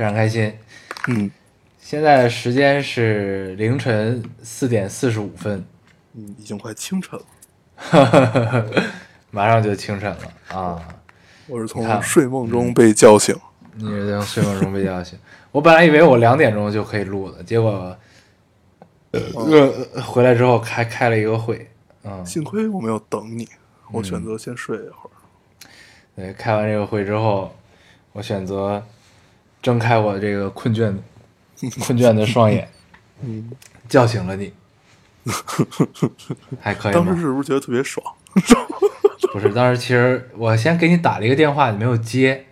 非常开心。嗯现在的时间是凌晨四点四十五分，嗯，已经快清晨了，马上就清晨了啊！我是从睡梦中被叫醒。你是从睡梦中被叫醒。我本来以为我两点钟就可以录的，结果呃回来之后开开了一个会，嗯，幸亏我没有等你，我选择先睡一会儿。对，开完这个会之后，我选择睁开我这个困倦 困倦的双眼，嗯，叫醒了你，还可以吗？当时是不是觉得特别爽？不是，当时其实我先给你打了一个电话，你没有接，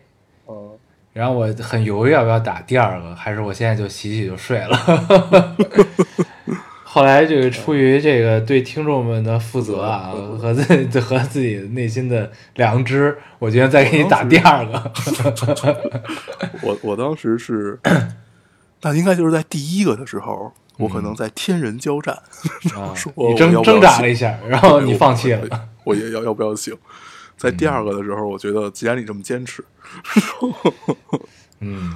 哦，然后我很犹豫要不要打第二个，还是我现在就洗洗就睡了。后来这个出于这个对听众们的负责啊，和自己 和自己内心的良知，我决定再给你打第二个。我我当时是，那应该就是在第一个的时候，我可能在天人交战，你挣挣扎了一下，然后你放弃了。我也要要不要醒？在第二个的时候，我觉得既然你这么坚持，嗯，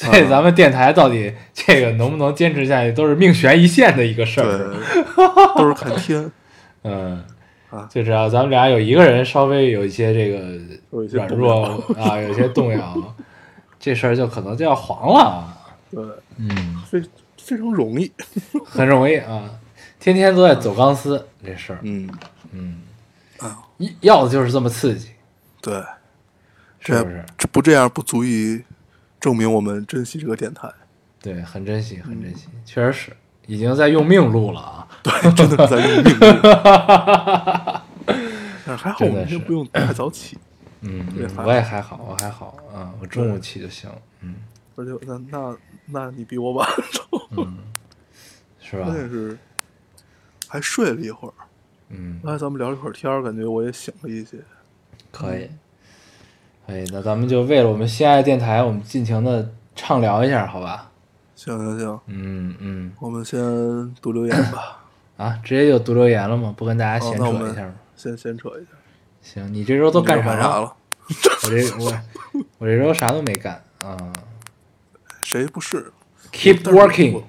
所以咱们电台到底这个能不能坚持下去，都是命悬一线的一个事对儿。，都是看天，嗯啊，就只要咱们俩有一个人稍微有一些这个软弱啊，有一些动摇，这事儿就可能就要黄了啊。对，嗯，非非常容易。很容易啊，天天都在走钢丝这事儿，嗯，嗯，啊，要的就是这么刺激，对，是不是？这不这样不足以证明我们珍惜这个电台，对，很珍惜，很嗯珍惜，确实是已经在用命录了啊。对，真的是在用命录。但 是还好我们今天不用太早起，嗯，我也还好，我还好啊，我中午起就行，嗯，而且那那那你比我晚，是吧关？键是还睡了一会儿。嗯，刚才咱们聊了一会儿天儿，感觉我也醒了一些。可以，可以，那咱们就为了我们心爱的电台，我们尽情的畅聊一下，好吧？行行行，嗯嗯，我们先读留言吧，啊，直接就读留言了吗？不跟大家闲扯一下吗？先闲扯一下。行，你这周都干啥了？我这我我这周啥都没干啊。谁不是 Keep working，我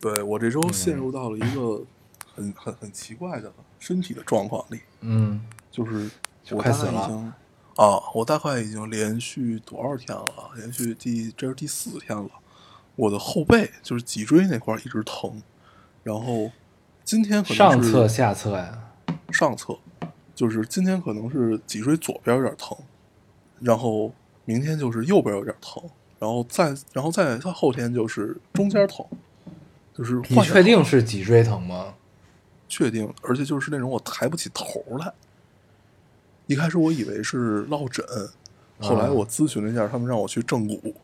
对我这周陷入到了一个很很很奇怪的身体的状况里，嗯，就是就快死了啊，我大概已经连续多少天了？连续第这是第四天了。我的后背就是脊椎那块一直疼，然后今天可能是上侧下侧呀，上侧，就是今天可能是脊椎左边有点疼，然后明天就是右边有点疼，然后再然后再再后天就是中间疼，就是你确定是脊椎疼吗？确定，而且就是那种我抬不起头来。一开始我以为是落枕，后来啊我咨询了一下，他们让我去正骨。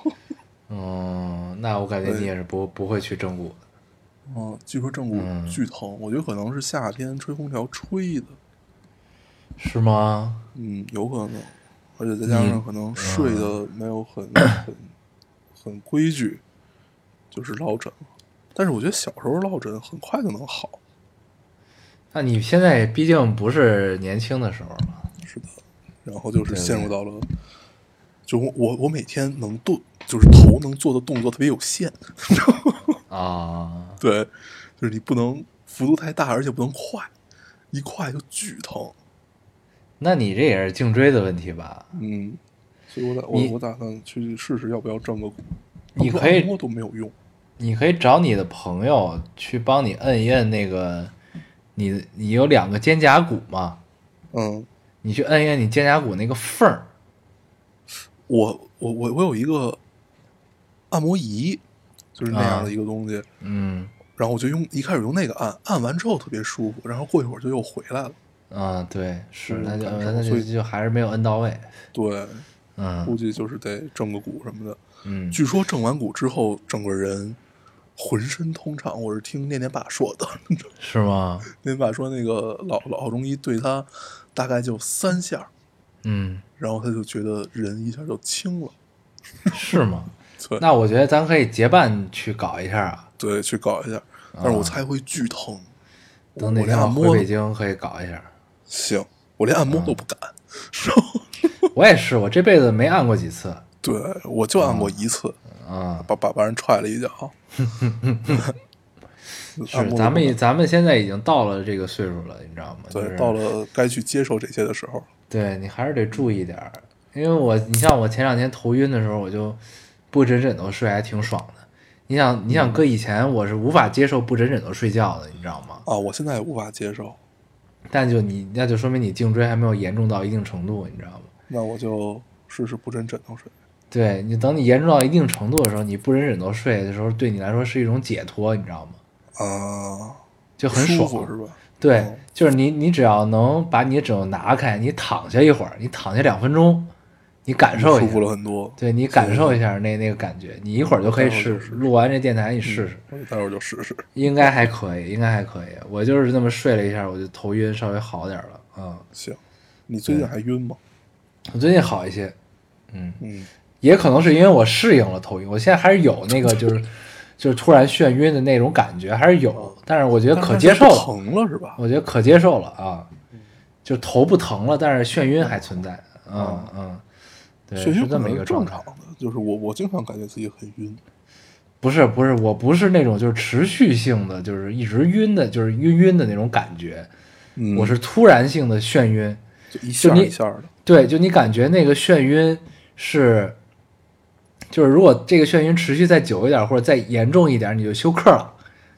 嗯，那我感觉你也是不不会去正骨的。嗯，据说正骨嗯巨疼，我觉得可能是夏天吹空调吹的，是吗？嗯，有可能，而且再加上可能睡的没有很、很很规矩，就是落枕了。但是我觉得小时候落枕很快就能好，那你现在毕竟不是年轻的时候了。是的。然后就是陷入到了，就我我我每天能动，就是头能做的动作特别有限，啊，对，就是你不能幅度太大，而且不能快，一快就巨疼。那你这也是颈椎的问题吧？嗯，所以我打我我打算去试试要不要正个骨。你可以都没有用。你可以找你的朋友去帮你摁一摁那个，你你有两个肩胛骨嘛？嗯，你去摁一摁你肩胛骨那个缝儿。我我我我有一个按摩仪，就是那样的一个东西，嗯然后我就用一开始用那个按，按完之后特别舒服，然后过一会儿就又回来了。啊，对，是嗯那就那就就还是没有摁到位。对，嗯估计就是得正个骨什么的。嗯，据说正完骨之后，整个人浑身通畅。我是听念念爸说的，是吗？念念爸说那个老老中医对他大概就三下，嗯，然后他就觉得人一下就轻了。是吗？对那我觉得咱可以结伴去搞一下啊。对，去搞一下，但是我猜会巨疼。等哪我回连按摩都北京可以搞一下。行，我连按摩都不敢。我也是，我这辈子没按过几次对，我就按过一次，啊。把把把人踹了一脚。是咱们咱们现在已经到了这个岁数了，你知道吗？就是对到了该去接受这些的时候。对你还是得注意点儿，因为我你像我前两天头晕的时候，我就不枕枕头睡，还挺爽的。你想，你想搁以前我是无法接受不枕枕头睡觉的，你知道吗？啊，我现在也无法接受，但就你那就说明你颈椎还没有严重到一定程度，你知道吗？那我就试试不枕枕头睡。对你等你严重到一定程度的时候，你不枕枕头睡的时候，对你来说是一种解脱，你知道吗？啊，就很爽，舒服是吧？对嗯，就是你，你只要能把你的枕头拿开，你躺下一会儿，你躺下两分钟，你感受一舒服了下，很多。对你感受一下那那个感觉，你一会儿就可以试试。录完这电台你试试，我待会儿就试试。应该还可以，应该还可以。我就是那么睡了一下，我就头晕稍微好点了。嗯，行，你最近还晕吗？我最近好一些，嗯，嗯，也可能是因为我适应了头晕，我现在还是有那个就是 就是突然眩晕的那种感觉，还是有，但是我觉得可接受了。疼了是吧？我觉得可接受了啊，就头不疼了，但是眩晕还存在，嗯嗯，对，是这么一个状态正常。的，就是我我经常感觉自己很晕。不是不是，我不是那种就是持续性的，就是一直晕的，就是晕晕的那种感觉，嗯，我是突然性的眩晕。就一下一下的。对，就你感觉那个眩晕是，就是如果这个眩晕持续再久一点或者再严重一点，你就休克了，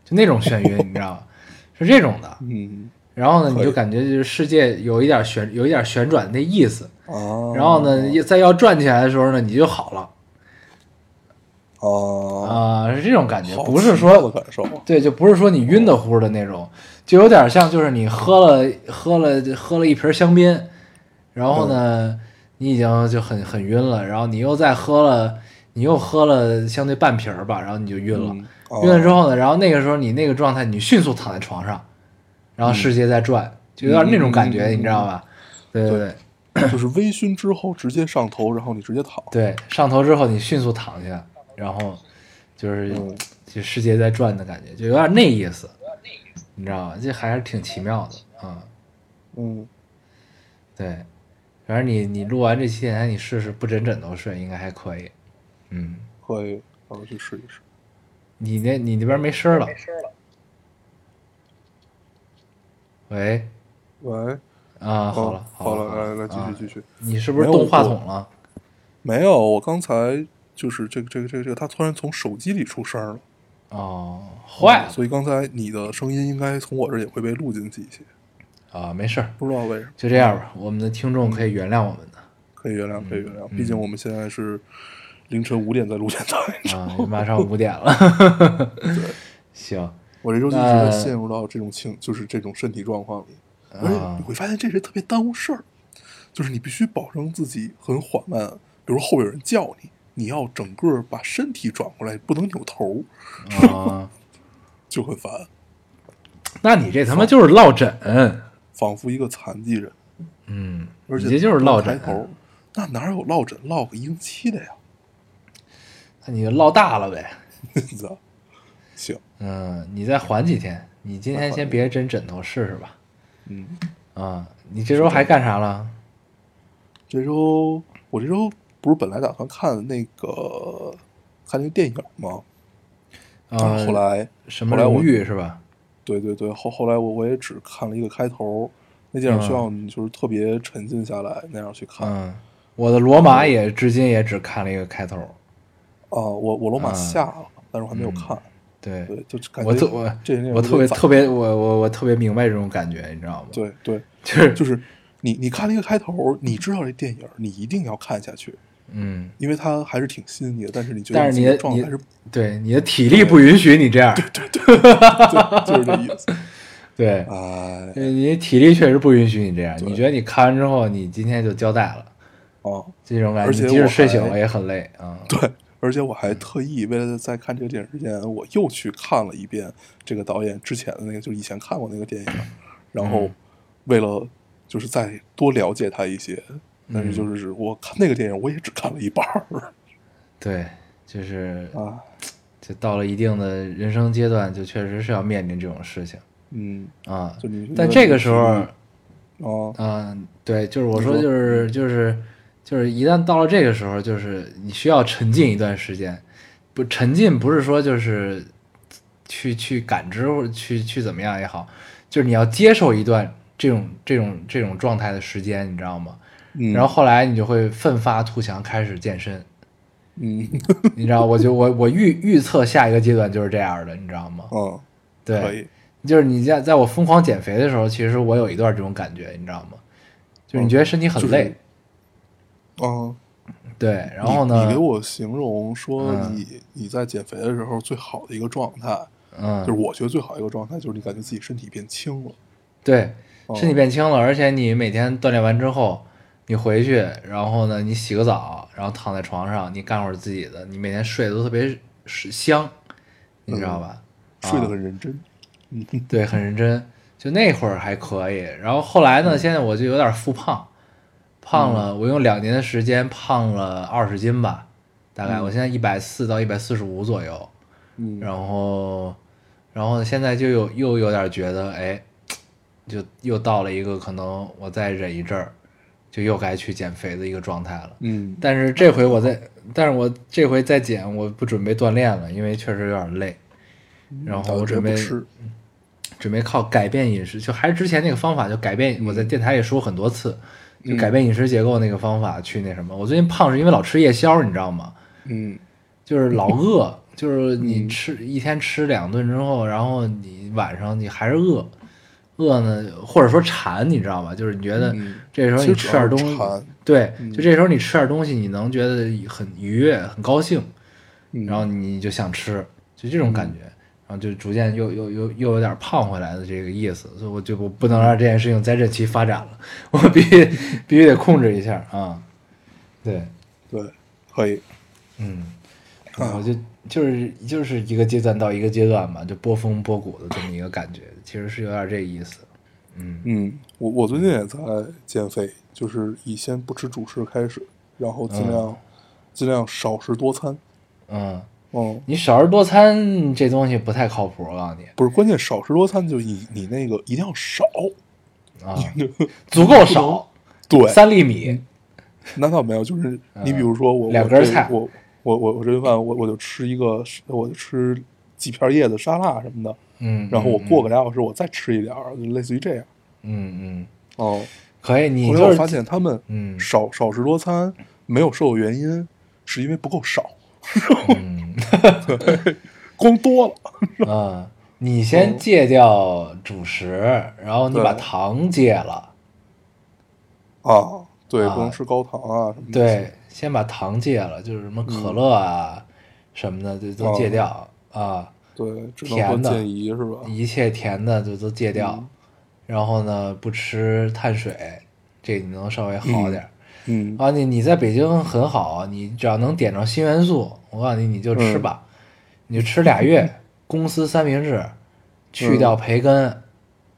就那种眩晕，你知道吗？是这种的。嗯然后呢，你就感觉就是世界有一点旋，有一点旋转的意思。哦，然后呢，再要转起来的时候呢，你就好了哦，啊、是这种感觉，不是说感受。对，就不是说你晕的乎的那种，就有点像就是你喝了喝了喝了一瓶香槟，然后呢，你已经就很很晕了，然后你又再喝了，你又喝了相对半瓶儿吧，然后你就晕了，晕了之后呢，然后那个时候你那个状态，你迅速躺在床上，然后世界在转，就有点那种感觉，你知道吧？对对对。就是微醺之后直接上头，然后你直接躺。对，上头之后你迅速躺下，然后就是嗯就世界在转的感觉，就有点那意思，你知道吧？这还是挺奇妙的啊、嗯，对，反正你你录完这期电台，你试试不枕枕头睡，应该还可以。嗯，可以，我去试一试。你那你那边没声儿了？喂喂，啊，好了哦好了了，来来继啊续继续。你是不是动话筒了？没有，我刚才就是这个这个这个这个，他突然从手机里出声了，哦，坏了所以刚才你的声音应该从我这也会被录进去一些，啊，没事儿，不知道为什么。就这样吧。我们的听众可以原谅我们的。可以原谅，可以原谅，嗯毕竟我们现在是凌晨五点在录电台。你知道吗啊，马上五点了。行我这周就一直在陷入到这种情，就是这种身体状况里，而且啊你会发现这人特别耽误事儿，就是你必须保证自己很缓慢，比如后边有人叫你，你要整个把身体转过来，不能扭头，啊，就很烦，那你这他妈就是落枕。仿佛一个残疾人。嗯，而且你这就是落枕。抬头，那哪有落枕落个一星期的呀？那你就落大了呗。行，嗯，你再缓几天。你今天先别枕枕头试试吧。嗯，啊，你这周还干啥了？这周我这周不是本来打算看那个看那个电影吗？啊，后来什么后来我荣誉是吧？对对对，后后来我我也只看了一个开头，那电影需要你就是特别沉浸下来那样去看。啊、嗯，我的罗马也至今也只看了一个开头。我我罗马嗯下了，但是我还没有看。对，对，就感觉我特我这我特别特别我我我特别明白这种感觉，你知道吗？，对对，就是就是你你看了一个开头，你知道这电影你一定要看下去，嗯，因为它还是挺吸引你的。但是你觉得但是你的状态是对你的体力不允许你这样。对对对，就是这意思。对，哎，对你体力确实不允许你这样。你觉得你看完之后，你今天就交代了，哦，这种感觉，而且你即使睡醒了也很累啊。对，而且我还特意为了在看这个电影之前，我又去看了一遍这个导演之前的那个，就是以前看过那个电影，然后嗯。为了就是再多了解他一些，但是嗯。就是我看那个电影，我也只看了一半儿。对，就是啊，就到了一定的人生阶段，就确实是要面临这种事情嗯，啊。但这个时候，啊，嗯，对，就是我说就是就是就是一旦到了这个时候，就是你需要沉浸一段时间，不沉浸不是说就是去去感知或者去去怎么样也好，就是你要接受一段这种这种这种状态的时间，你知道吗？嗯，然后后来你就会奋发图强，开始健身，嗯 你知道，我就我我预预测下一个阶段就是这样的，你知道吗？对，以，就是你在在我疯狂减肥的时候，其实我有一段这种感觉，你知道吗？就是你觉得身体很就是累，嗯。对，然后呢？你你给我形容说嗯你、你在减肥的时候最好的一个状态，嗯，就是我觉得最好的一个状态就是你感觉自己身体变轻了。对，哦身体变轻了，而且你每天锻炼完之后，你回去，然后呢，你洗个澡，然后躺在床上，你干会儿自己的，你每天睡得都特别香，你知道吧？睡得啊很认真。嗯，对，很认真。就那会儿还可以，然后后来呢，嗯现在我就有点复胖，胖了，我用两年的时间胖了二十斤吧，大概，嗯我现在一百四到一百四十五左右，嗯，然后，然后现在就有又有点觉得，哎，就又到了一个可能我再忍一阵儿，就又该去减肥的一个状态了。嗯但是这回我在，但是我这回再减，我不准备锻炼了，因为确实有点累。然后我准备吃，准备靠改变饮食，就还是之前那个方法，就改变。我在电台也说很多次，就改变饮食结构那个方法去那什么。我最近胖是因为老吃夜宵，你知道吗？嗯就是老饿，就是你吃一天吃两顿之后，然后你晚上你还是饿，饿呢，或者说馋，你知道吧？就是你觉得嗯这时候你吃点东西，对，嗯就这时候你吃点东西，你能觉得很愉悦、很高兴，嗯，然后你就想吃，就这种感觉，然后就逐渐又又又又有点胖回来的这个意思，所以我就我不能让这件事情在任其发展了，我必须必须得控制一下啊，对，对，可以，嗯，啊我就就是就是一个阶段到一个阶段嘛，就波峰波谷的这么一个感觉，其实是有点这意思，嗯。嗯，我我最近也在减肥，就是以先不吃主食开始，然后尽量、尽量少食多餐。嗯，嗯，你少食多餐这东西不太靠谱，我告诉你。不是，关键少食多餐就你你那个一定要少，啊，足够少，对，三粒米，那倒没有，就是你比如说我两根菜。我我我我这顿饭我我就吃一个，我就吃几片叶子沙拉什么的，嗯，然后我嗯过个俩小时我再吃一点儿，就类似于这样。嗯嗯，哦，可以，你后来我就是发现他们嗯。少少食多餐没有瘦的原因，是因为不够少，嗯 光多了。啊，你先戒掉主食，然后你把糖戒了，啊，对，啊不能吃高糖啊什么的。对，先把糖戒了，就是什么可乐啊什么的就都戒掉啊，对，甜的？一切甜的就都戒掉，然后呢不吃碳水，这你能稍微好点儿。嗯啊，你你在北京很好，你只要能点着新元素，我告诉你，你就吃吧，你就吃俩月，公司三明治，去掉培根、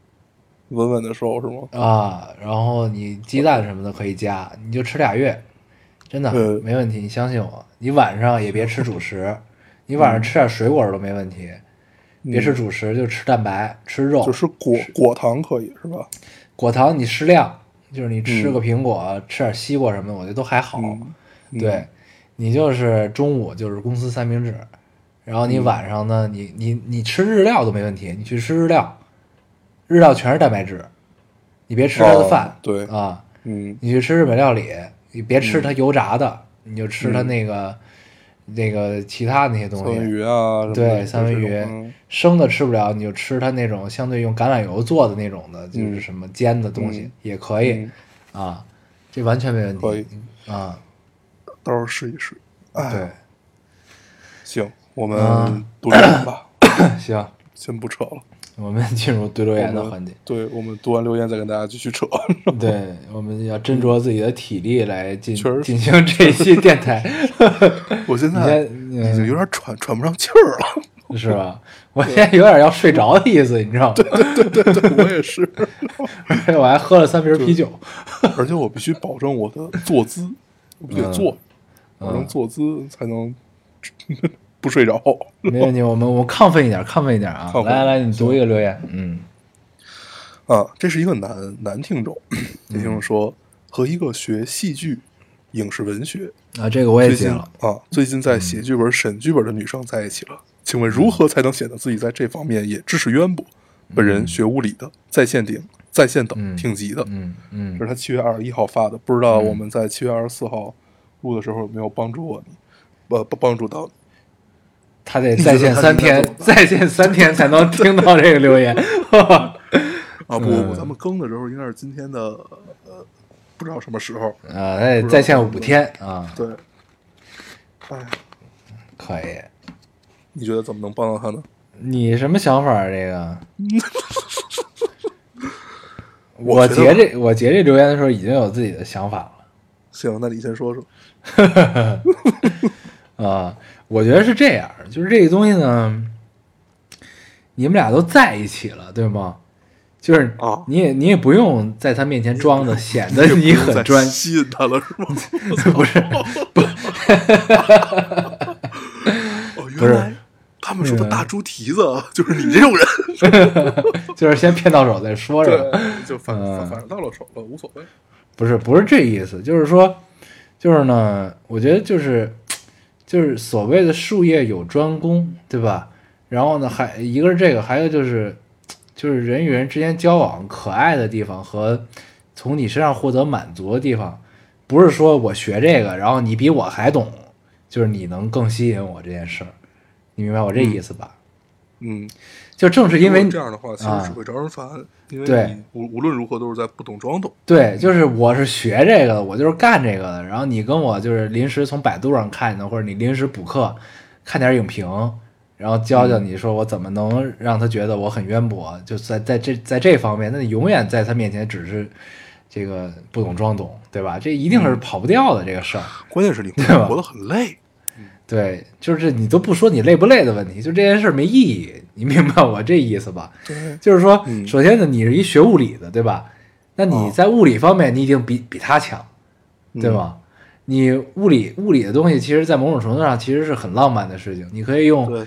稳稳的瘦是吗？啊，然后你鸡蛋什么的可以加，你就吃俩月，真的嗯没问题，你相信我。你晚上也别吃主食，你晚上吃点水果都没问题，别吃主食，就吃蛋白，吃肉，就是果果糖可以是吧？果糖你适量，就是你吃个苹果，吃点西瓜什么的，我觉得都还好。嗯对，你就是中午就是公司三明治，然后你嗯。晚上呢，你你你吃日料都没问题，你去吃日料，日料全是蛋白质，你别吃它的饭哦，对啊，嗯。你去吃日本料理，你别吃它油炸的，你就吃嗯。它那个、那个其他那些东西，三文鱼啊，对，三文鱼生的吃不了，你就吃它那种相对用橄榄油做的那种的，就是嗯什么煎的东西、嗯也可以、嗯。啊，这完全没问题。啊，到时候试一试。哎，对，行，我啊们读留言吧，行，先不扯了。我们进入读留言的环节。对我们读完留言再跟大家继续扯。对，我们要斟酌自己的体力来进进行这一期电台，我现在已经有点喘喘不上气儿了。是吧？我现在有点要睡着的意思，你知道吗？对对对，我也是。我还喝了三瓶啤酒。而且我必须保证我的坐姿，我得坐，保证坐姿才能不睡着。没问题，我们我们亢奋一点，亢奋一点啊！来来来，你读一个留言，嗯啊，这是一个男男听众，男听众说和一个学戏剧、影视文学，啊，这个我也接了。啊，最近在写剧本、审剧本的女生在一起了。请问如何才能显得自己在这方面也知识渊博？本人学物理的，在线顶、在线等嗯挺急的。嗯嗯这是他七月二十一号发的，不知道我们在七月二十四号录的时候有没有帮助我你，呃，帮帮助到你。他得在线三天在线三天才能听到这个留言。啊，不不咱们更的时候应该是今天的，呃，不知道什么时候。啊，他得在线五天啊，对，哎，可以。你觉得怎么能帮到他呢？你什么想法啊？这个，我我截这我截这留言的时候已经有自己的想法了。行，那你先说说。啊，我觉得是这样，就是这个东西呢，你们俩都在一起了，对吗？就是啊你也你也不用在他面前装的显得你很专，吸引他了是吗？不是哦，不是原来他们说的大猪蹄子就是你这种人。就是先骗到手再说，是吧？对，就反反正到了手了，无所谓。不是不是这意思，就是说，就是呢，我觉得就是就是所谓的术业有专攻，对吧？然后呢，还一个是这个，还有就是就是人与人之间交往可爱的地方和从你身上获得满足的地方，不是说我学这个，然后你比我还懂，就是你能更吸引我这件事儿，你明白我这意思吧？嗯，就正是因为这样的话，其实啊只会招人烦，因为对你无无论如何都是在不懂装懂。对，就是我是学这个的，我就是干这个的。然后你跟我就是临时从百度上看的，或者你临时补课看点影评，然后教教你说我怎么能让他觉得我很渊博，就在在这在这方面，那你永远在他面前只是这个不懂装懂，对吧？这一定是跑不掉的这个事儿。关键是你会活得很累。对，就是你都不说你累不累的问题，就这件事儿没意义，你明白我这意思吧？对，就是说，嗯首先呢，你是一学物理的，对吧？那你哦在物理方面，你已经比比他强，对吗？你物理物理的东西，其实，在某种程度上，其实是很浪漫的事情。你可以用，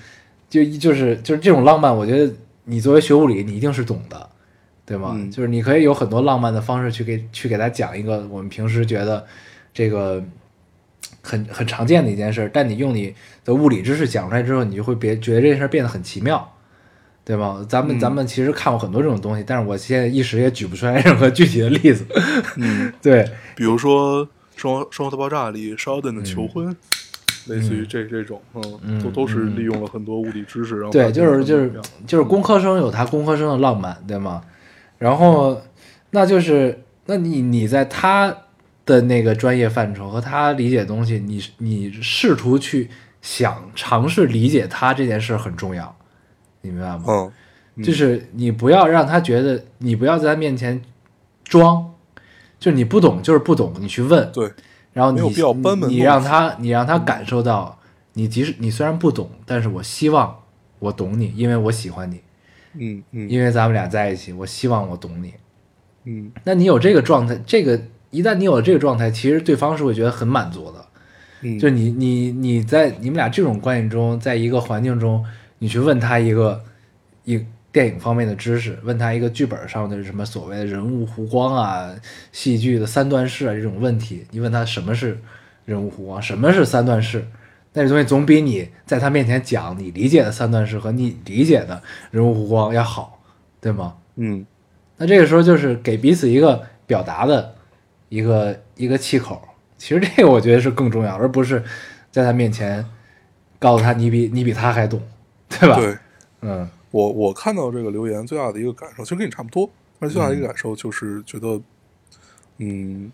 就就是就是这种浪漫，我觉得你作为学物理，你一定是懂的，对吗？嗯就是你可以有很多浪漫的方式去给去给他讲一个我们平时觉得这个很很常见的一件事，但你用你的物理知识讲出来之后，你就会别觉得这件事变得很奇妙。对吗？咱们、嗯咱们其实看过很多这种东西，但是我现在一时也举不出来任何具体的例子。嗯，对，比如说《生活生活大爆炸》里 Sheldon 的求婚，类似于这这种，嗯，嗯都都是嗯利用了很多物理知识，然后对，就是就是就是工科生有他工科生的浪漫，对吗？然后那就是那你你在他的那个专业范畴和他理解的东西，你你试图去想尝试理解他这件事很重要，你明白吗？嗯，嗯就是你不要让他觉得你不要在他面前装，就是你不懂就是不懂，你去问，对，然后你你让他你让他感受到，你即使你虽然不懂，但是我希望我懂你，因为我喜欢你，嗯嗯因为咱们俩在一起，我希望我懂你。嗯那你有这个状态，这个一旦你有了这个状态，其实对方是会觉得很满足的。嗯，就你你你在你们俩这种关系中，在一个环境中，你去问他一个一电影方面的知识，问他一个剧本上的什么所谓的人物弧光啊、戏剧的三段式啊这种问题，你问他什么是人物弧光，什么是三段式，那个东西总比你在他面前讲你理解的三段式和你理解的人物弧光要好，对吗？嗯那这个时候就是给彼此一个表达的一个一个气口。其实这个我觉得是更重要，而不是在他面前告诉他你比你比他还懂，对吧？对。嗯我我看到这个留言最大的一个感受，其实跟你差不多，但是最大的一个感受就是觉得，嗯，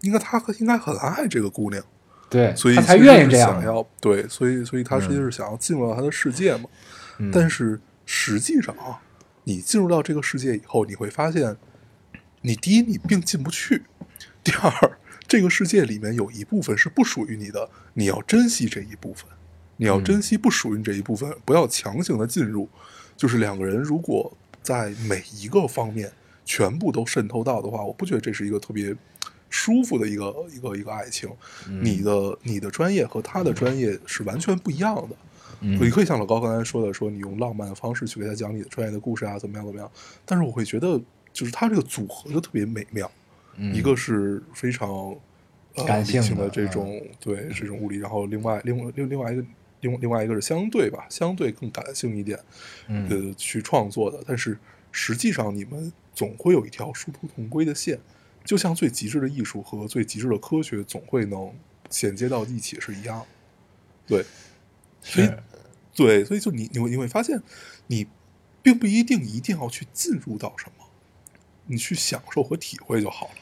应该他应该很爱这个姑娘，对，所以他才愿意这样想。要对，所以所以他实际是想要进入到他的世界嘛。嗯但是实际上啊，你进入到这个世界以后，你会发现，你第一你并进不去，第二这个世界里面有一部分是不属于你的，你要珍惜这一部分，你要珍惜不属于你这一部分，不要强行的进入。就是两个人如果在每一个方面全部都渗透到的话，我不觉得这是一个特别舒服的一个一个一个爱情。你的你的专业和他的专业是完全不一样的。嗯你可以像老高刚才说的，说你用浪漫的方式去给他讲你的专业的故事啊，怎么样怎么样。但是我会觉得，就是他这个组合就特别美妙。嗯一个是非常呃感性的这种、对这种物理，然后另外另外另另外一个另另外一个是相对吧，相对更感性一点，嗯呃，去创作的。但是实际上你们总会有一条殊途同归的线，就像最极致的艺术和最极致的科学总会能衔接到一起是一样。对，所以对，所以就你你会你会发现，你并不一定一定要去进入到什么，你去享受和体会就好了。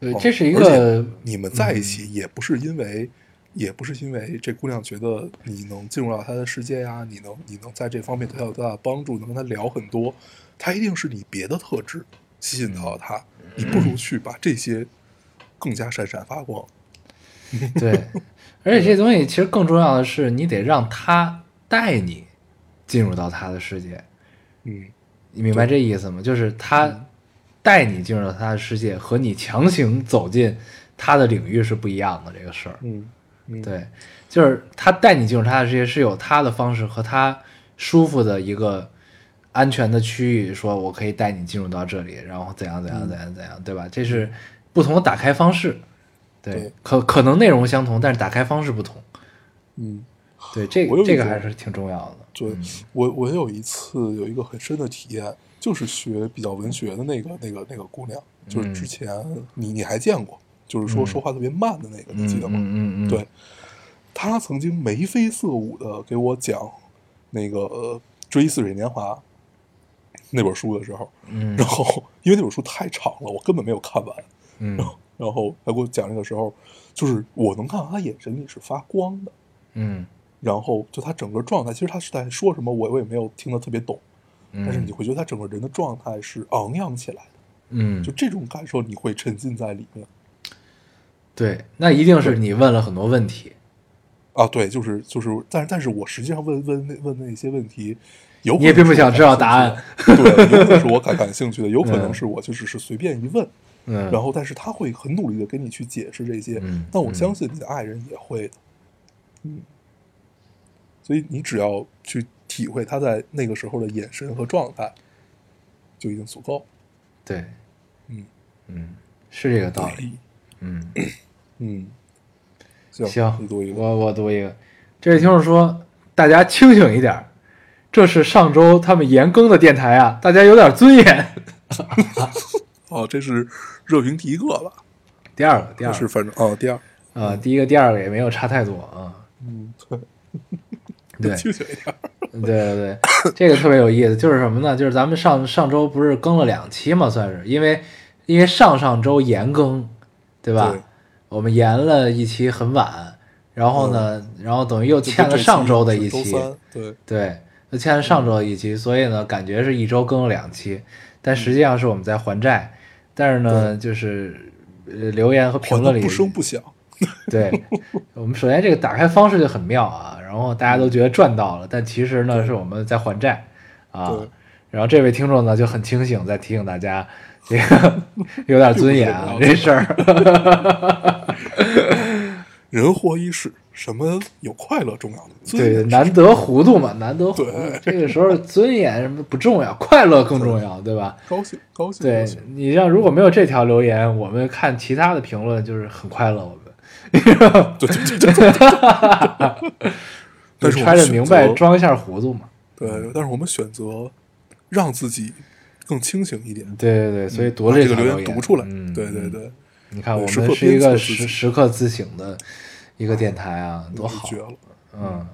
对，哦这是一个你们在一起也不是因为，也不是因为这姑娘觉得你能进入到她的世界呀，你能你能在这方面对她有多大的帮助，能跟她聊很多，她一定是你别的特质吸引到了她，你不如去把这些更加闪闪发光。对，而且这东西其实更重要的是，你得让她带你进入到她的世界，嗯你明白这意思吗？就是他带你进入到他的世界，和你强行走进他的领域是不一样的。这个事儿，嗯嗯，对，就是他带你进入他的世界是有他的方式和他舒服的一个安全的区域，说我可以带你进入到这里，然后怎样怎样怎样怎样，对吧？这是不同的打开方式，对，对可可能内容相同，但是打开方式不同，嗯。对，这这个还是挺重要的。对我，我有一次有一个很深的体验，就是学比较文学的那个那个那个姑娘，就是嗯。之前你你还见过，就是说说话特别慢的那个，你记得吗？嗯嗯嗯，对，她曾经眉飞色舞的给我讲那个呃《追忆似水年华》那本书的时候，嗯。然后因为那本书太长了，我根本没有看完，嗯。然后他给我讲这个时候，就是我能看到他眼神里是发光的，嗯。然后就他整个状态，其实他是在说什么，我我也没有听得特别懂，嗯，但是你会觉得他整个人的状态是昂扬起来的，嗯。就，这种感受你会沉浸在里面。对，那一定是你问了很多问题。啊，对，就是就是，但是但是我实际上问问那问那些问题，有你也并不想知道答案对，有可能是我 感感兴趣的，有可能嗯。是我就只是随便一问，嗯，然后但是他会很努力的跟你去解释这些，嗯但我嗯。相信你的爱人也会的，嗯，所以你只要去体会他在那个时候的眼神和状态，就已经足够，对，嗯嗯，是这个道理。嗯，嗯，行，行你读一，个，我我读一个。这位听众说：“大家清醒一点儿，这是上周他们延更的电台啊，大家有点尊严。哦，这是热评第一个吧？”第二个，第二是，反正哦，第二，啊，第一个、第二个也没有差太多啊。嗯，对，对，清醒一点，对对对，这个特别有意思，就是什么呢？就是咱们上上周不是更了两期嘛，算是。因为因为上上周延更，对吧？对？我们延了一期很晚，然后呢，然后等于又就欠了上周的一周期，对，对，又欠了上周的一期，所以呢，感觉是一周更了两期，但实际上是我们在还债，但是呢，就是呃留言和评论里不声不响，对，我们首先这个打开方式就很妙啊，然后大家都觉得赚到了，但其实呢是我们在还债啊。然后这位听众呢就很清醒，在提醒大家，这个 有点尊严啊，这事儿。人活一世，什么有快乐重要的？对，难得糊涂嘛，难得糊涂对。这个时候尊严什么不重要，快乐更重要，对吧？高兴高兴，对你像如果没有这条留言，我们看其他的评论就是很快乐，我们对对对对。对，但是揣着明白装一下糊涂嘛。对，但是我们选择让自己更清醒一点，对对对，所以读把这个留言言。读出来。嗯，对对嗯对，你看，我们是一个时时刻自省的一个电台啊，多好，绝了！嗯，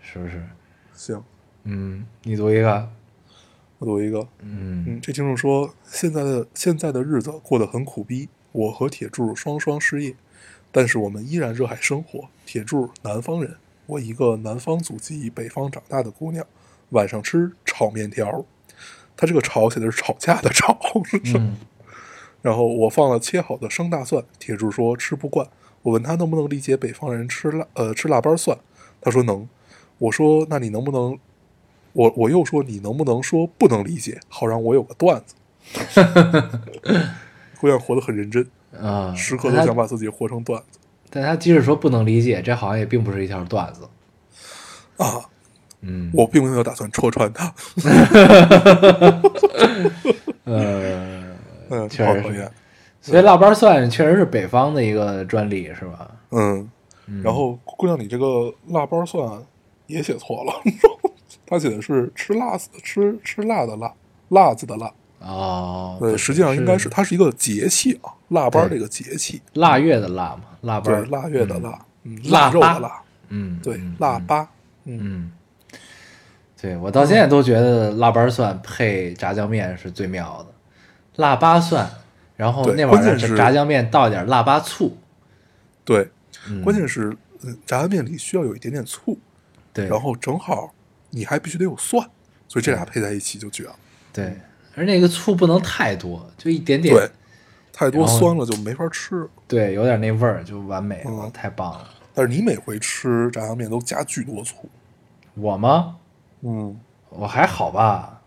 是不是？行，嗯，你读一个，我读一个，嗯。嗯，这听众说，现在的现在的日子过得很苦逼，我和铁柱双双失业，但是我们依然热爱生活。铁柱南方人，我一个南方祖籍、北方长大的姑娘，晚上吃炒面条。他这个炒写的是吵架的吵，嗯然后我放了切好的生大蒜，铁柱说吃不惯。我问他能不能理解北方人吃辣呃吃腊八蒜，他说能。我说那你能不能，我我又说你能不能说不能理解，好让我有个段子。姑娘活得很认真，啊，时刻都想把自己活成段子但他即使说不能理解，这好像也并不是一条段子。啊！嗯，我并没有打算戳穿他，呃，嗯，确实所以腊八蒜确实是北方的一个专利，是吧？嗯。然后姑娘，你这个腊八蒜也写错了，他写的是吃辣子吃吃辣的辣，辣子的辣。哦，对，实际上应该是是它是一个节气啊，腊八这个节气，腊月的腊嘛，腊八对，腊月的腊，嗯，腊肉的腊，嗯，对嗯，腊八，嗯，嗯，对我到现在都觉得腊八蒜配炸酱面是最妙的，腊八蒜，然后那碗炸酱面倒一点腊八醋，对，嗯关键是嗯炸酱面里需要有一点点醋，对，然后正好你还必须得有蒜，所以这俩配在一起就绝了。对，而那个醋不能太多，就一点点，对，太多酸了就没法吃。对有点那味儿就完美了，嗯太棒了。但是你每回吃炸酱面都加巨多醋，我吗？嗯，我还好吧，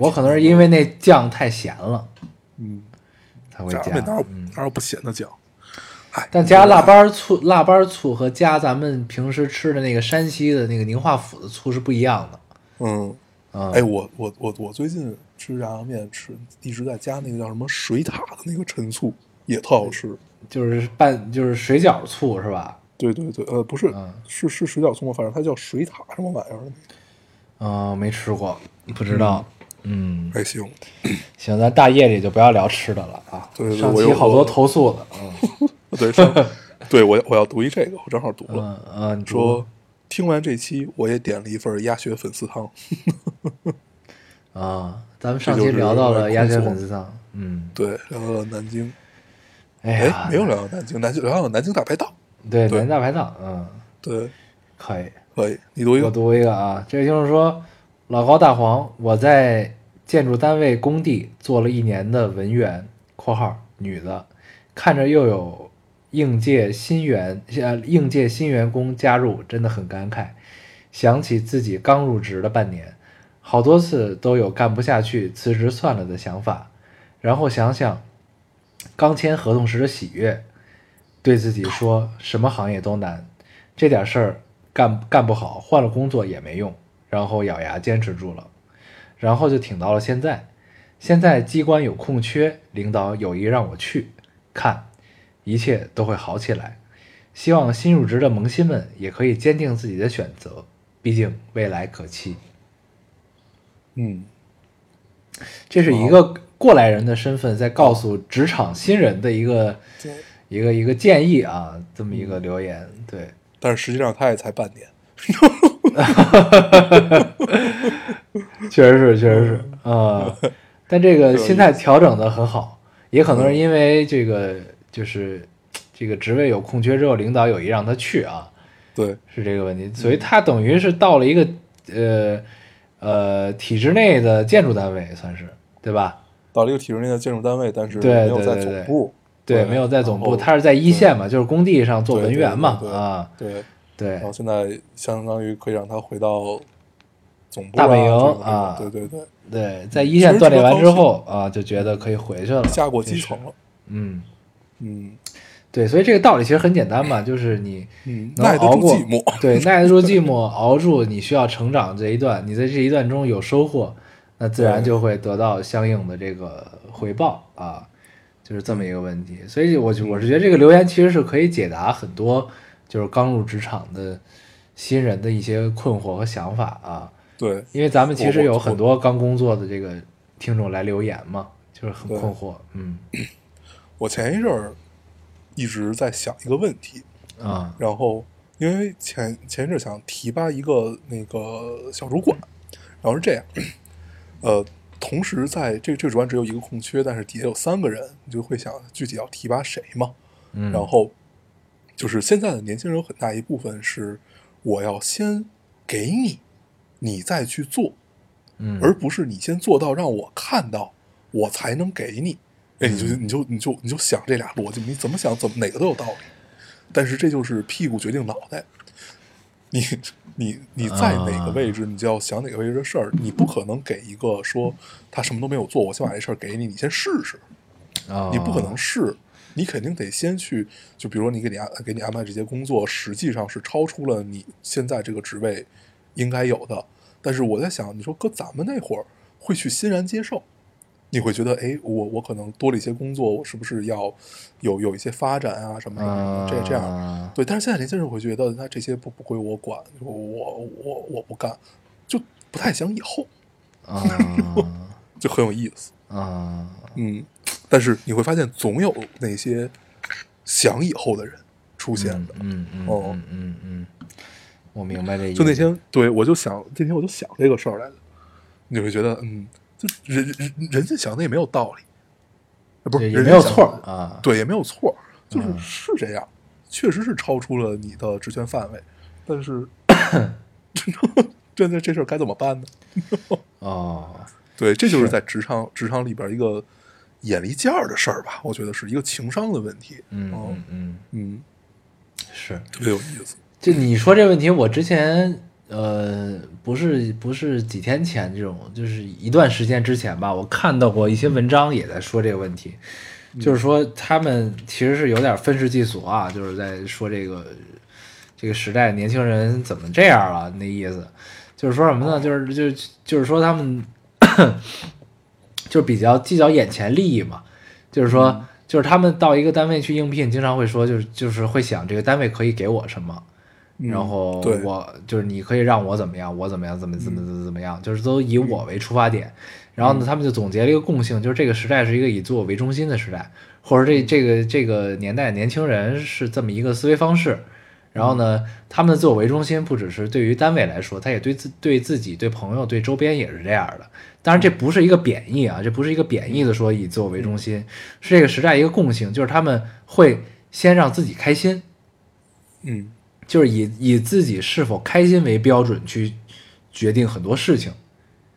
我可能是因为那酱太咸了嗯，才会加炸酱面哪有，嗯，哪有不咸的酱？哎，但加腊八醋、腊八醋和加咱们平时吃的那个山西的那个宁化府的醋是不一样的。嗯，嗯，哎，我我我我最近吃炸酱面吃一直在加那个叫什么水塔的那个陈醋，也特好吃。就是拌就是水饺醋是吧？对对对，呃，不是，嗯是是水饺醋吗？反正它叫水塔什么玩意儿的，嗯，没吃过，不知道。嗯，还行。行，咱大夜里就不要聊吃的了啊。对对对上我有期好多投诉的。嗯对，对我我要读一这个，我正好读了，嗯嗯，你说听完这期我也点了一份鸭血粉丝汤。啊，咱们上期聊到了鸭血粉丝汤。嗯，对，聊到了南京，哎没有聊到南京，南京聊到了南京大排档。对，南京大排档，嗯，对，可以。可以，你读一个。我读一个啊，这个听众说，老高大黄，我在建筑单位工地做了一年的文员（括号女的），看着又有应届新员呃应届新员工加入，真的很感慨。想起自己刚入职的半年，好多次都有干不下去辞职算了的想法，然后想想刚签合同时的喜悦，对自己说什么行业都难，这点事儿干干不好，换了工作也没用。然后咬牙坚持住了，然后就挺到了现在。现在机关有空缺，领导有意让我去，看一切都会好起来。希望新入职的萌新们也可以坚定自己的选择，毕竟未来可期。嗯，这是一个过来人的身份在告诉职场新人的一个对。一个一个建议啊，这么一个留言。对，但是实际上他也才半年。确实是，确实是，呃，但这个 心态调整的很好，也可能是因为这个就是这个职位有空缺之后，领导有意让他去啊，对，是这个问题，所以他等于是到了一个呃呃体制内的建筑单位，算是对吧？到了一个体制内的建筑单位，但是没有在总部。对，没有在总部，他是在一线嘛，就是工地上做文员嘛，啊，对，对然后现在相当于可以让他回到总部、啊、大本营啊对对对，对，在一线锻炼完之后啊，就觉得可以回去了，下过基层了。嗯，嗯。对，所以这个道理其实很简单嘛，就是你嗯，能耐得熬过住寂寞。对，耐得住寂寞，熬住你需要成长这一段，你在这一段中有收获，那自然就会得到相应的这个回报啊，就是这么一个问题。所以我就我是觉得这个留言其实是可以解答很多就是刚入职场的新人的一些困惑和想法啊，对，因为咱们其实有很多刚工作的这个听众来留言嘛，就是很困惑，嗯我前一阵儿一直在想一个问题，啊然后因为前前一阵想提拔一个那个小主管，然后是这样，呃，同时在这这个主管只有一个空缺，但是底下有三个人，你就会想具体要提拔谁嘛？嗯，然后就是现在的年轻人有很大一部分是我要先给你，你再去做，嗯，而不是你先做到让我看到，我才能给你。哎，你就嗯你就你就你就想这俩逻辑，你怎么想怎么哪个都有道理。但是这就是屁股决定脑袋，你你你在哪个位置，你就要想哪个位置的事儿。你不可能给一个说他什么都没有做，我先把这事儿给你，你先试试。啊，你不可能试，你肯定得先去，就比如说你给你安给你安排这些工作，实际上是超出了你现在这个职位应该有的。但是我在想，你说搁咱们那会儿会去欣然接受，你会觉得，哎，我我可能多了一些工作，我是不是要有有一些发展啊什么什么的，这这样。啊对，但是现在年轻人会觉得，那这些不不归我管，我我我我不干，就不太想以后，啊 就很有意思。啊，嗯，但是你会发现，总有那些想以后的人出现的。嗯嗯哦嗯嗯嗯，我明白这意思。就那天，对我就想，那天我就想这个事儿来着，你会觉得，嗯，就人人人家想的也没有道理，呃不是也没有错啊对，也没有错，就是嗯是这样，确实是超出了你的职权范围，但是 真的这事儿该怎么办呢？哦，对，这就是是在职场职场里边一个眼力见儿的事儿吧，我觉得是一个情商的问题。嗯哦嗯嗯，嗯，是。特别有意思。就你说这问题，我之前呃不是不是几天前这种，就是一段时间之前吧，我看到过一些文章也在说这个问题，就是说他们其实是有点愤世嫉俗啊，就是在说这个这个时代年轻人怎么这样了那意思，就是说什么呢？就是就就是说他们 就是比较计较眼前利益嘛，就是说。就是他们到一个单位去应聘，经常会说，就是就是会想这个单位可以给我什么，嗯然后对。我就是你可以让我怎么样，我怎么样，怎么怎么怎么怎么样，就是都以我为出发点。然后呢，他们就总结了一个共性，就是这个时代是一个以自我为中心的时代，或者这这个这个年代年轻人是这么一个思维方式。然后呢，他们的自我为中心不只是对于单位来说，他也对自对自己、对朋友、对周边也是这样的。当然，这不是一个贬义啊，这不是一个贬义的说以自我为中心，是这个时代一个共性，就是他们会先让自己开心，嗯就是以以自己是否开心为标准去决定很多事情，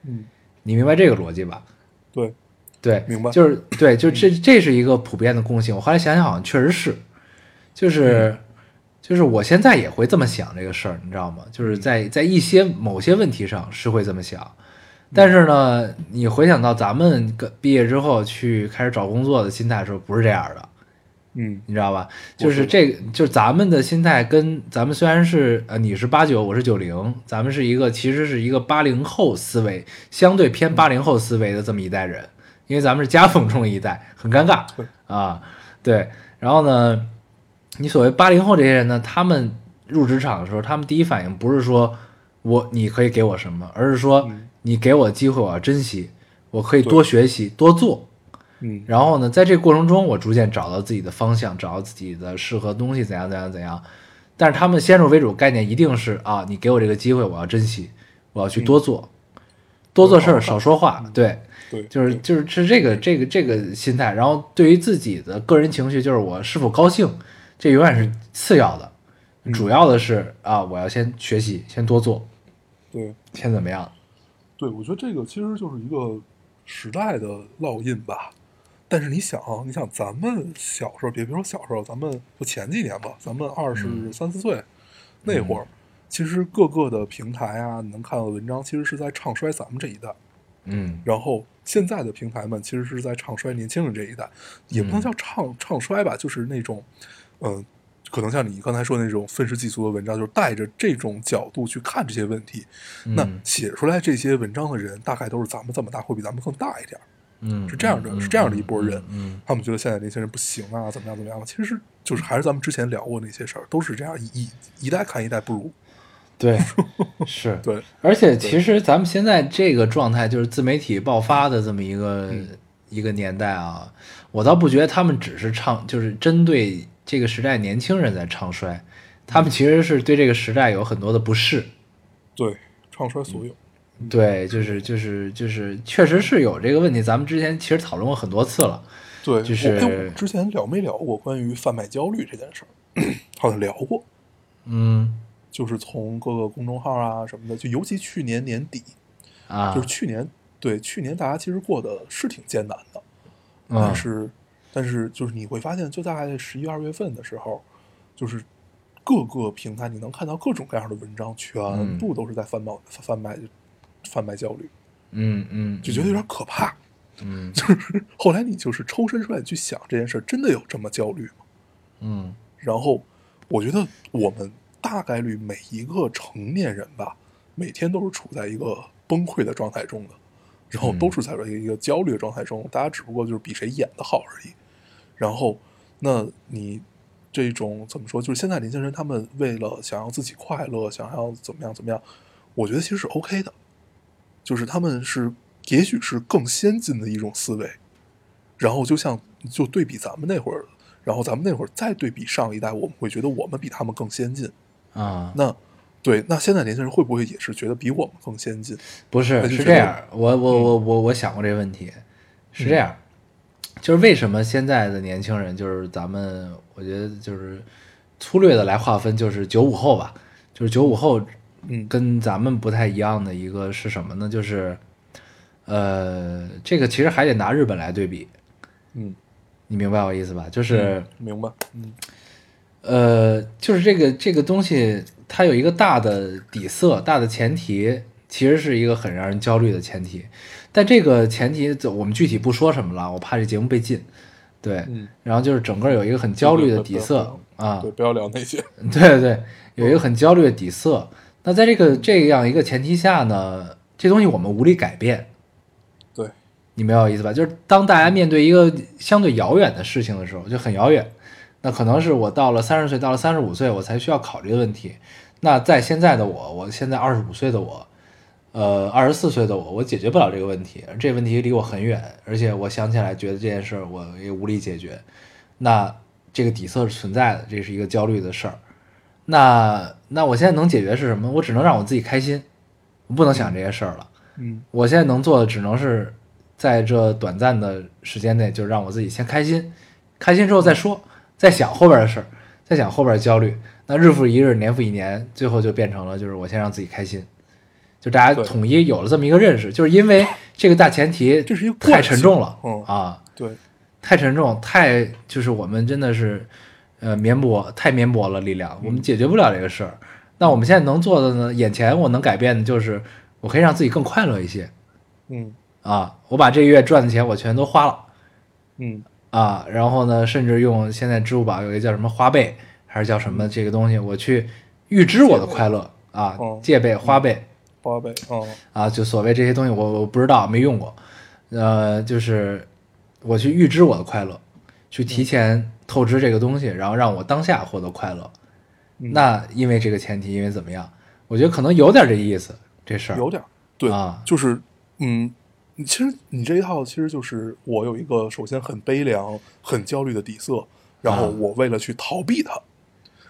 嗯，你明白这个逻辑吧？对，对，明白就是对，就这这是一个普遍的共性。我后来想想，好像确实是，就是、就是我现在也会这么想这个事儿，你知道吗？就是在在一些某些问题上是会这么想，但是呢，你回想到咱们个毕业之后去开始找工作的心态的时候，不是这样的。嗯你知道吧？就是这个，就是咱们的心态跟咱们虽然是呃你是八九，我是九零，咱们是一个其实是一个八零后思维，相对偏八零后思维的这么一代人，因为咱们是夹缝中的一代，很尴尬 啊。对，然后呢，你所谓八零后这些人呢，他们入职场的时候，他们第一反应不是说我你可以给我什么，而是说嗯你给我机会，我要珍惜，我可以多学习多做。嗯然后呢，在这个过程中，我逐渐找到自己的方向，找到自己的适合东西，怎样怎样怎样。但是他们先入为主概念一定是啊，你给我这个机会，我要珍惜，我要去多做，多做事儿，少说话。对，对，就是就是是这个这个这个心态。然后对于自己的个人情绪，就是我是否高兴，这永远是次要的，主要的是啊，我要先学习，先多做，对先怎么样？对，我觉得这个其实就是一个时代的烙印吧。但是你想啊，你想咱们小时候，别别说小时候，咱们就前几年吧，咱们二十嗯三四岁那会儿，其实各个的平台啊，你能看到的文章，其实是在唱衰咱们这一代。嗯然后现在的平台们其实是在唱衰年轻人这一代，也不能嗯叫唱唱衰吧，就是那种，嗯、可能像你刚才说的那种愤世嫉俗的文章，就是带着这种角度去看这些问题。那嗯写出来这些文章的人，大概都是咱们这么大，会比咱们更大一点儿。嗯，是这样的嗯是这样的一波人嗯他们觉得现在年轻人不行啊，怎么样怎么样？其实就是还是咱们之前聊过那些事儿，都是这样，一一一代看一代不如。对，是，对，而且其实咱们现在这个状态，就是自媒体爆发的这么一个、嗯一个年代啊，我倒不觉得他们只是唱，就是针对这个时代年轻人在唱衰，他们其实是对这个时代有很多的不适。对，唱衰所有。对，就是就是就是，确实是有这个问题。咱们之前其实讨论过很多次了。对，就是我之前聊没聊过关于贩卖焦虑这件事儿？好像聊过。嗯就是从各个公众号啊什么的，就尤其去年年底，啊，就是去年对去年大家其实过得是挺艰难的，嗯但是但是就是你会发现，就大概在十一二月份的时候，就是各个平台你能看到各种各样的文章，全部都是在贩卖贩卖贩卖焦虑，嗯嗯，就觉得有点可怕。嗯就是后来你就是抽身出来去想这件事，真的有这么焦虑吗？嗯然后我觉得我们大概率每一个成年人吧，每天都是处在一个崩溃的状态中的，然后都是在一个焦虑的状态中，大家只不过就是比谁演的好而已。然后，那你这种怎么说？就是现在年轻人他们为了想要自己快乐，想要怎么样怎么样，我觉得其实是 OK 的，就是他们是也许是更先进的一种思维。然后就像就对比咱们那会儿，然后咱们那会儿再对比上一代，我们会觉得我们比他们更先进。啊，那对，那现在年轻人会不会也是觉得比我们更先进？不是是这样，我我我我我想过这个问题，是这样，就是为什么现在的年轻人，就是咱们，我觉得就是粗略的来划分，就是九五后吧，就是九五后嗯跟咱们不太一样的一个是什么呢？就是呃，这个其实还得拿日本来对比，嗯，你明白我意思吧？就是。明白。嗯呃，就是这个这个东西，它有一个大的底色、大的前提，其实是一个很让人焦虑的前提。但这个前提，我们具体不说什么了，我怕这节目被禁。对，嗯，然后就是整个有一个很焦虑的底色啊，对，不要聊那些。对对对，有一个很焦虑的底色。那在这个这样一个前提下呢，这东西我们无力改变，对，你明白我意思吧？就是当大家面对一个相对遥远的事情的时候，就很遥远。那可能是我到了三十岁，到了三十五岁，我才需要考虑的问题。那在现在的我，我现在二十五岁的我，呃，二十四岁的我，我解决不了这个问题，这个问题离我很远，而且我想起来觉得这件事儿我也无力解决。那这个底色是存在的，这是一个焦虑的事儿。那那我现在能解决是什么？我只能让我自己开心，我不能想这些事儿了。嗯我现在能做的只能是在这短暂的时间内，就让我自己先开心，开心之后再说，再想后边的事儿，再想后边的焦虑。那日复一日，年复一年，最后就变成了就是我先让自己开心，就大家统一有了这么一个认识，就是因为这个大前提，这是太沉重了，嗯啊，对，太沉重，太就是我们真的是，呃，绵薄，太绵薄了力量，我们解决不了这个事儿。那我们现在能做的呢，眼前我能改变的就是，我可以让自己更快乐一些。嗯。啊！我把这个月赚的钱我全都花了嗯。啊，然后呢，甚至用现在支付宝有一个叫什么花呗，还是叫什么这个东西，我去预支我的快乐啊哦，借呗、花呗花呗哦。啊，就所谓这些东西我我不知道没用过，呃，就是我去预支我的快乐，去提前透支这个东西，然后让我当下获得快乐。嗯。那因为这个前提，因为怎么样？我觉得可能有点这意思，这事儿。有点对，啊。就是嗯，你其实你这一套其实就是我有一个首先很悲凉、很焦虑的底色，然后啊。我为了去逃避它，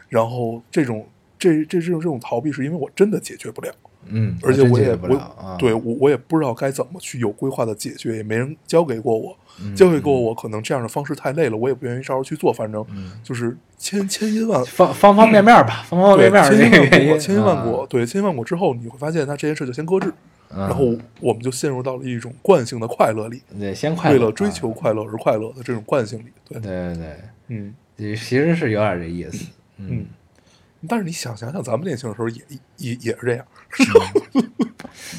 然后这种这这这种这种逃避是因为我真的解决不了，嗯，而且我也我对我我也不知道该怎么去有规划的解决，也没人教给过我，嗯教会过我，可能这样的方式太累了，我也不愿意照着去做，反正嗯。就是千千因万方方方面面吧，方方面面千因万果，千因万果，啊，对，千因万果之后，你会发现，那这件事就先搁置，嗯。然后我们就陷入到了一种惯性的快乐里，对，先快乐为了追啊求快乐而快乐的这种惯性里，对，对对对，嗯。其实是有点这意思，嗯。但是你想想想，咱们年轻的时候也也也是这样，是吧？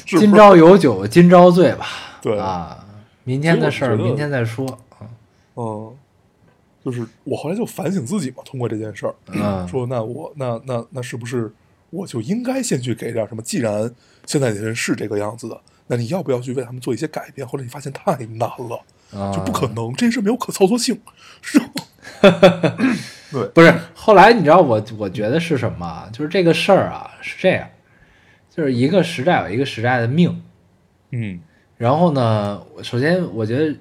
今朝有酒今朝醉吧，对啊，明天的事儿明天再说，啊嗯，就是我后来就反省自己嘛，通过这件事儿，嗯 说那我那那那是不是我就应该先去给点什么？既然现在的人是这个样子的，那你要不要去为他们做一些改变？后来你发现太难了，啊就不可能，这件事没有可操作性，是吗？对，不是，后来你知道我我觉得是什么啊？就是这个事儿啊是这样，就是一个时代有一个时代的命。嗯然后呢，首先我觉得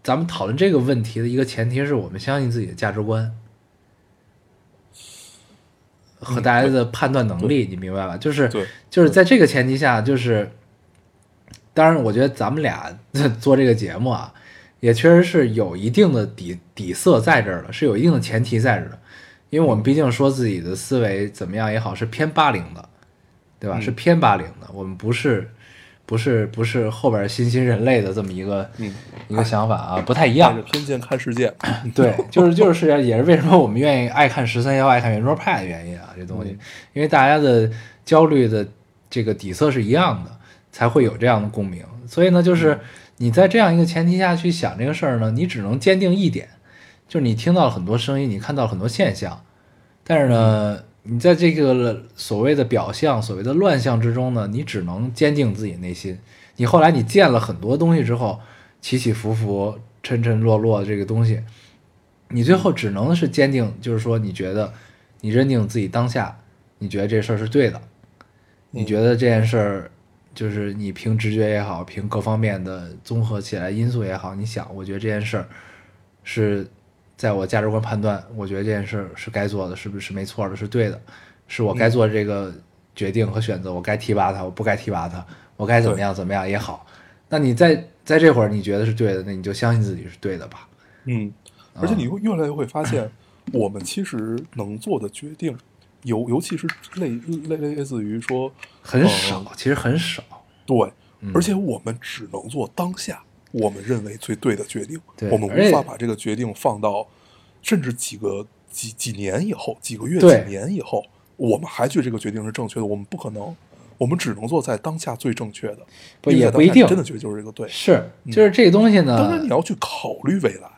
咱们讨论这个问题的一个前提是我们相信自己的价值观和大家的判断能力，你明白吧？就是就是在这个前提下，就是当然，我觉得咱们俩做这个节目啊，也确实是有一定的底底色在这儿的，是有一定的前提在这儿的，因为我们毕竟说自己的思维怎么样也好，是偏八零的，对吧？嗯是偏八零的，我们不是不是不是后边新兴人类的这么一个、嗯。一个想法啊，不太一带样着。偏见看世界，对，就是就是世界，也是为什么我们愿意爱看十三幺、爱看圆桌派的原因啊，这东西，嗯。因为大家的焦虑的这个底色是一样的，才会有这样的共鸣。所以呢，就是你在这样一个前提下去想这个事儿呢，你只能坚定一点，就是你听到了很多声音，你看到了很多现象，但是呢，你在这个所谓的表象、所谓的乱象之中呢，你只能坚定自己内心。你后来你见了很多东西之后，起起伏伏、沉沉落落这个东西，你最后只能是坚定，就是说你觉得你认定自己当下，你觉得这事儿是对的，你觉得这件事儿就是你凭直觉也好，凭各方面的综合起来因素也好，你想，我觉得这件事儿是在我价值观判断，我觉得这件事是该做的，是不是是没错的，是对的，是我该做这个决定和选择，我该提拔他，我不该提拔他，我该怎么样怎么样也好。那你在在这会儿你觉得是对的，那你就相信自己是对的吧。嗯，而且你会越来越会发现，我们其实能做的决定，尤尤其是类类类似于说很呃少，其实很少。对，嗯而且我们只能做当下我们认为最对的决定，我们无法把这个决定放到甚至几个几几年以后、几个月、几年以后，我们还觉得这个决定是正确的，我们不可能，我们只能做在当下最正确的，不也不一定。真的觉得就是这个对。是，就是这个东西呢，当然，你要去考虑未来，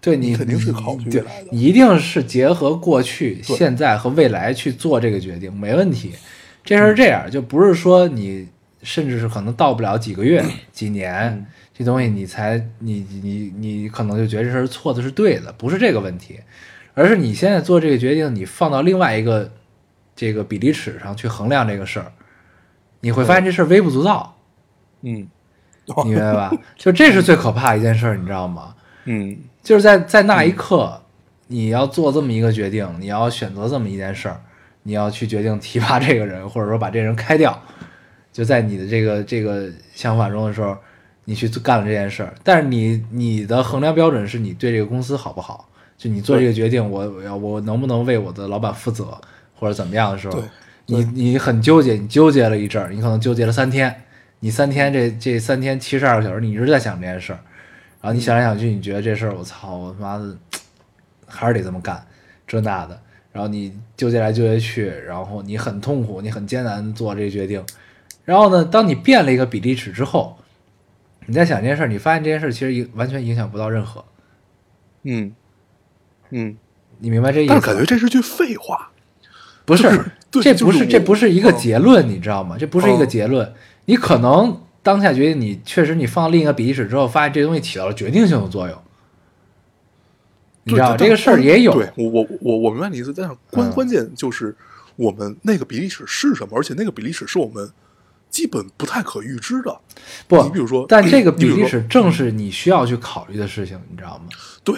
对你你肯定是考虑未来的。你一定是结合过去、现在和未来去做这个决定，没问题。这事儿这样，就不是说你甚至是可能到不了几个月、几年，嗯这东西你才你你你可能就觉得这事儿错的是对的，不是这个问题，而是你现在做这个决定，你放到另外一个这个比例尺上去衡量这个事儿，你会发现这事儿微不足道，嗯，你明白吧？就这是最可怕的一件事儿，你知道吗？嗯 就是在在那一刻，你要做这么一个决定，你要选择这么一件事儿，你要去决定提拔这个人，或者说把这人开掉，就在你的这个这个想法中的时候，你去干了这件事儿。但是你你的衡量标准是你对这个公司好不好？就你做这个决定，我我要我能不能为我的老板负责，或者怎么样的时候，你你很纠结，你纠结了一阵儿，你可能纠结了三天，你三天这这三天七十二个小时，你一直在想这件事儿。然后你想来想去，你觉得这事儿我操，我他妈的还是得这么干，这那的。然后你纠结来纠结去，然后你很痛苦，你很艰难做这个决定。然后呢，当你变了一个比例尺之后，你在想这件事儿，你发现这件事儿其实影完全影响不到任何。嗯嗯，你明白这意思吗？但感觉这是句废话。不是，对这不就是这不是一个嗯结论，你知道吗？这不是一个嗯结论。你可能当下决定，你确实你放另一个比例尺之后，发现这东西起到了决定性的作用。你知道对这个事儿也有，对我我我我明白你意思，但是关、嗯关键就是我们那个比例尺是什么，而且那个比例尺是我们基本不太可预知的。不，你比如说，但这个比例尺正是你需要去考虑的事情，你知道吗？对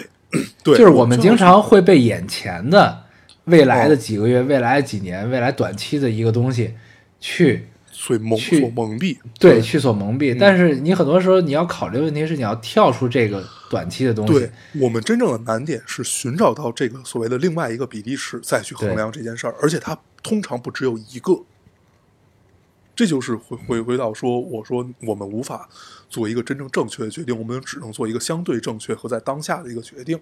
对，就是我们经常会被眼前的未来的哦几个月、未来的几年、未来短期的一个东西去所以蒙去所蒙蔽。对去所蒙蔽。嗯但是你很多时候你要考虑的问题是，你要跳出这个短期的东西对。我们真正的难点是寻找到这个所谓的另外一个比例尺，再去衡量这件事儿，而且它通常不只有一个。这就是回回归到说，我说我们无法做一个真正正确的决定，我们只能做一个相对正确和在当下的一个决定。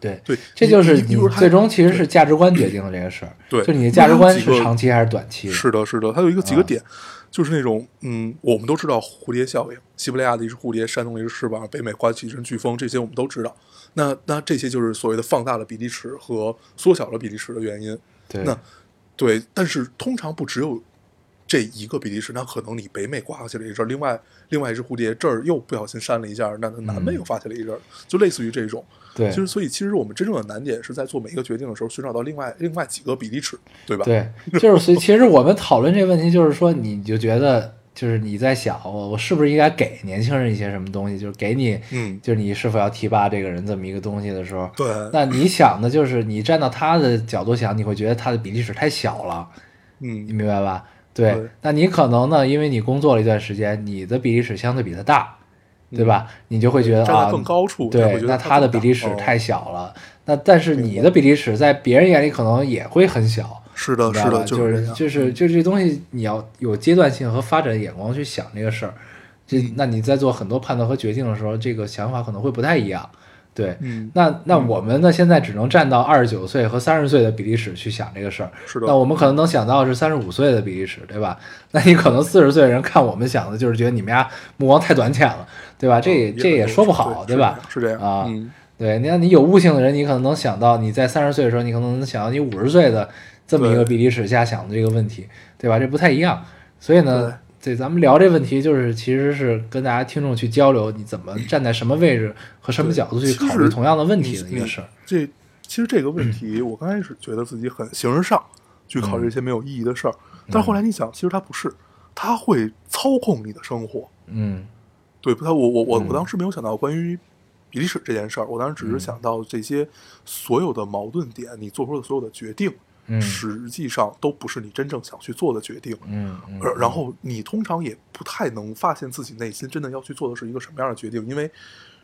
对，对，这就是最终其实是价值观决定了这个事儿。对就你的价值观是长期还是短期？是的，是的，它有一个几个啊点，就是那种嗯，我们都知道蝴蝶效应，西伯利亚的一只蝴蝶，山东的一只翅膀，北美刮起一阵飓风，这些我们都知道。那那这些就是所谓的放大了比例尺和缩小了比例尺的原因。对，那对，但是通常不只有这一个比例尺，那可能你北美刮起了一阵儿，另外另外一只蝴蝶这儿又不小心扇了一下，那南美嗯又发起了一阵儿，就类似于这种。对其实所以其实我们真正的难点是在做每一个决定的时候，寻找到另外另外几个比例尺，对吧？对，就是所以 其实我们讨论这个问题，就是说你就觉得就是你在想我我是不是应该给年轻人一些什么东西，就是给你，嗯就是你是否要提拔这个人这么一个东西的时候，对那你想的就是你站到他的角度想，你会觉得他的比例尺太小了，嗯你嗯明白吧？对，那你可能呢，因为你工作了一段时间，你的比例尺相对比他大，对吧？你就会觉得啊，更高处，对，那他的比例尺太小了。那但是你的比例尺在别人眼里可能也会很小，是的？是的，就是。就是就这东西，你要有阶段性和发展眼光去想这个事儿。这嗯那你在做很多判断和决定的时候，这个想法可能会不太一样。对，嗯，那那我们呢，现在只能站到二十九岁和三十岁的比例尺去想这个事儿。是的那我们可能能想到是三十五岁的比例尺，对吧？那你可能四十岁的人看我们想的就是觉得你们家目光太短浅了，对吧？这也嗯这也说不好，对吧？是这样，啊嗯，对，你看你有悟性的人，你可能能想到你在三十岁的时候，你可能能想到你五十岁的这么一个比例尺下想的这个问题，对吧？这不太一样。所以呢，对咱们聊这问题，就是其实是跟大家听众去交流，你怎么站在什么位置和什么角度去考虑同样的问题的一个事儿。这其实这个问题，我刚开始觉得自己很形而上，去考虑一些没有意义的事儿，但是后来你想，其实它不是，它会操控你的生活。嗯。对，不太，我我我嗯。我当时没有想到关于比利时这件事儿，我当时只是想到这些所有的矛盾点，你做出的所有的决定，嗯。实际上都不是你真正想去做的决定。嗯然后你通常也不太能发现自己内心真的要去做的是一个什么样的决定，因为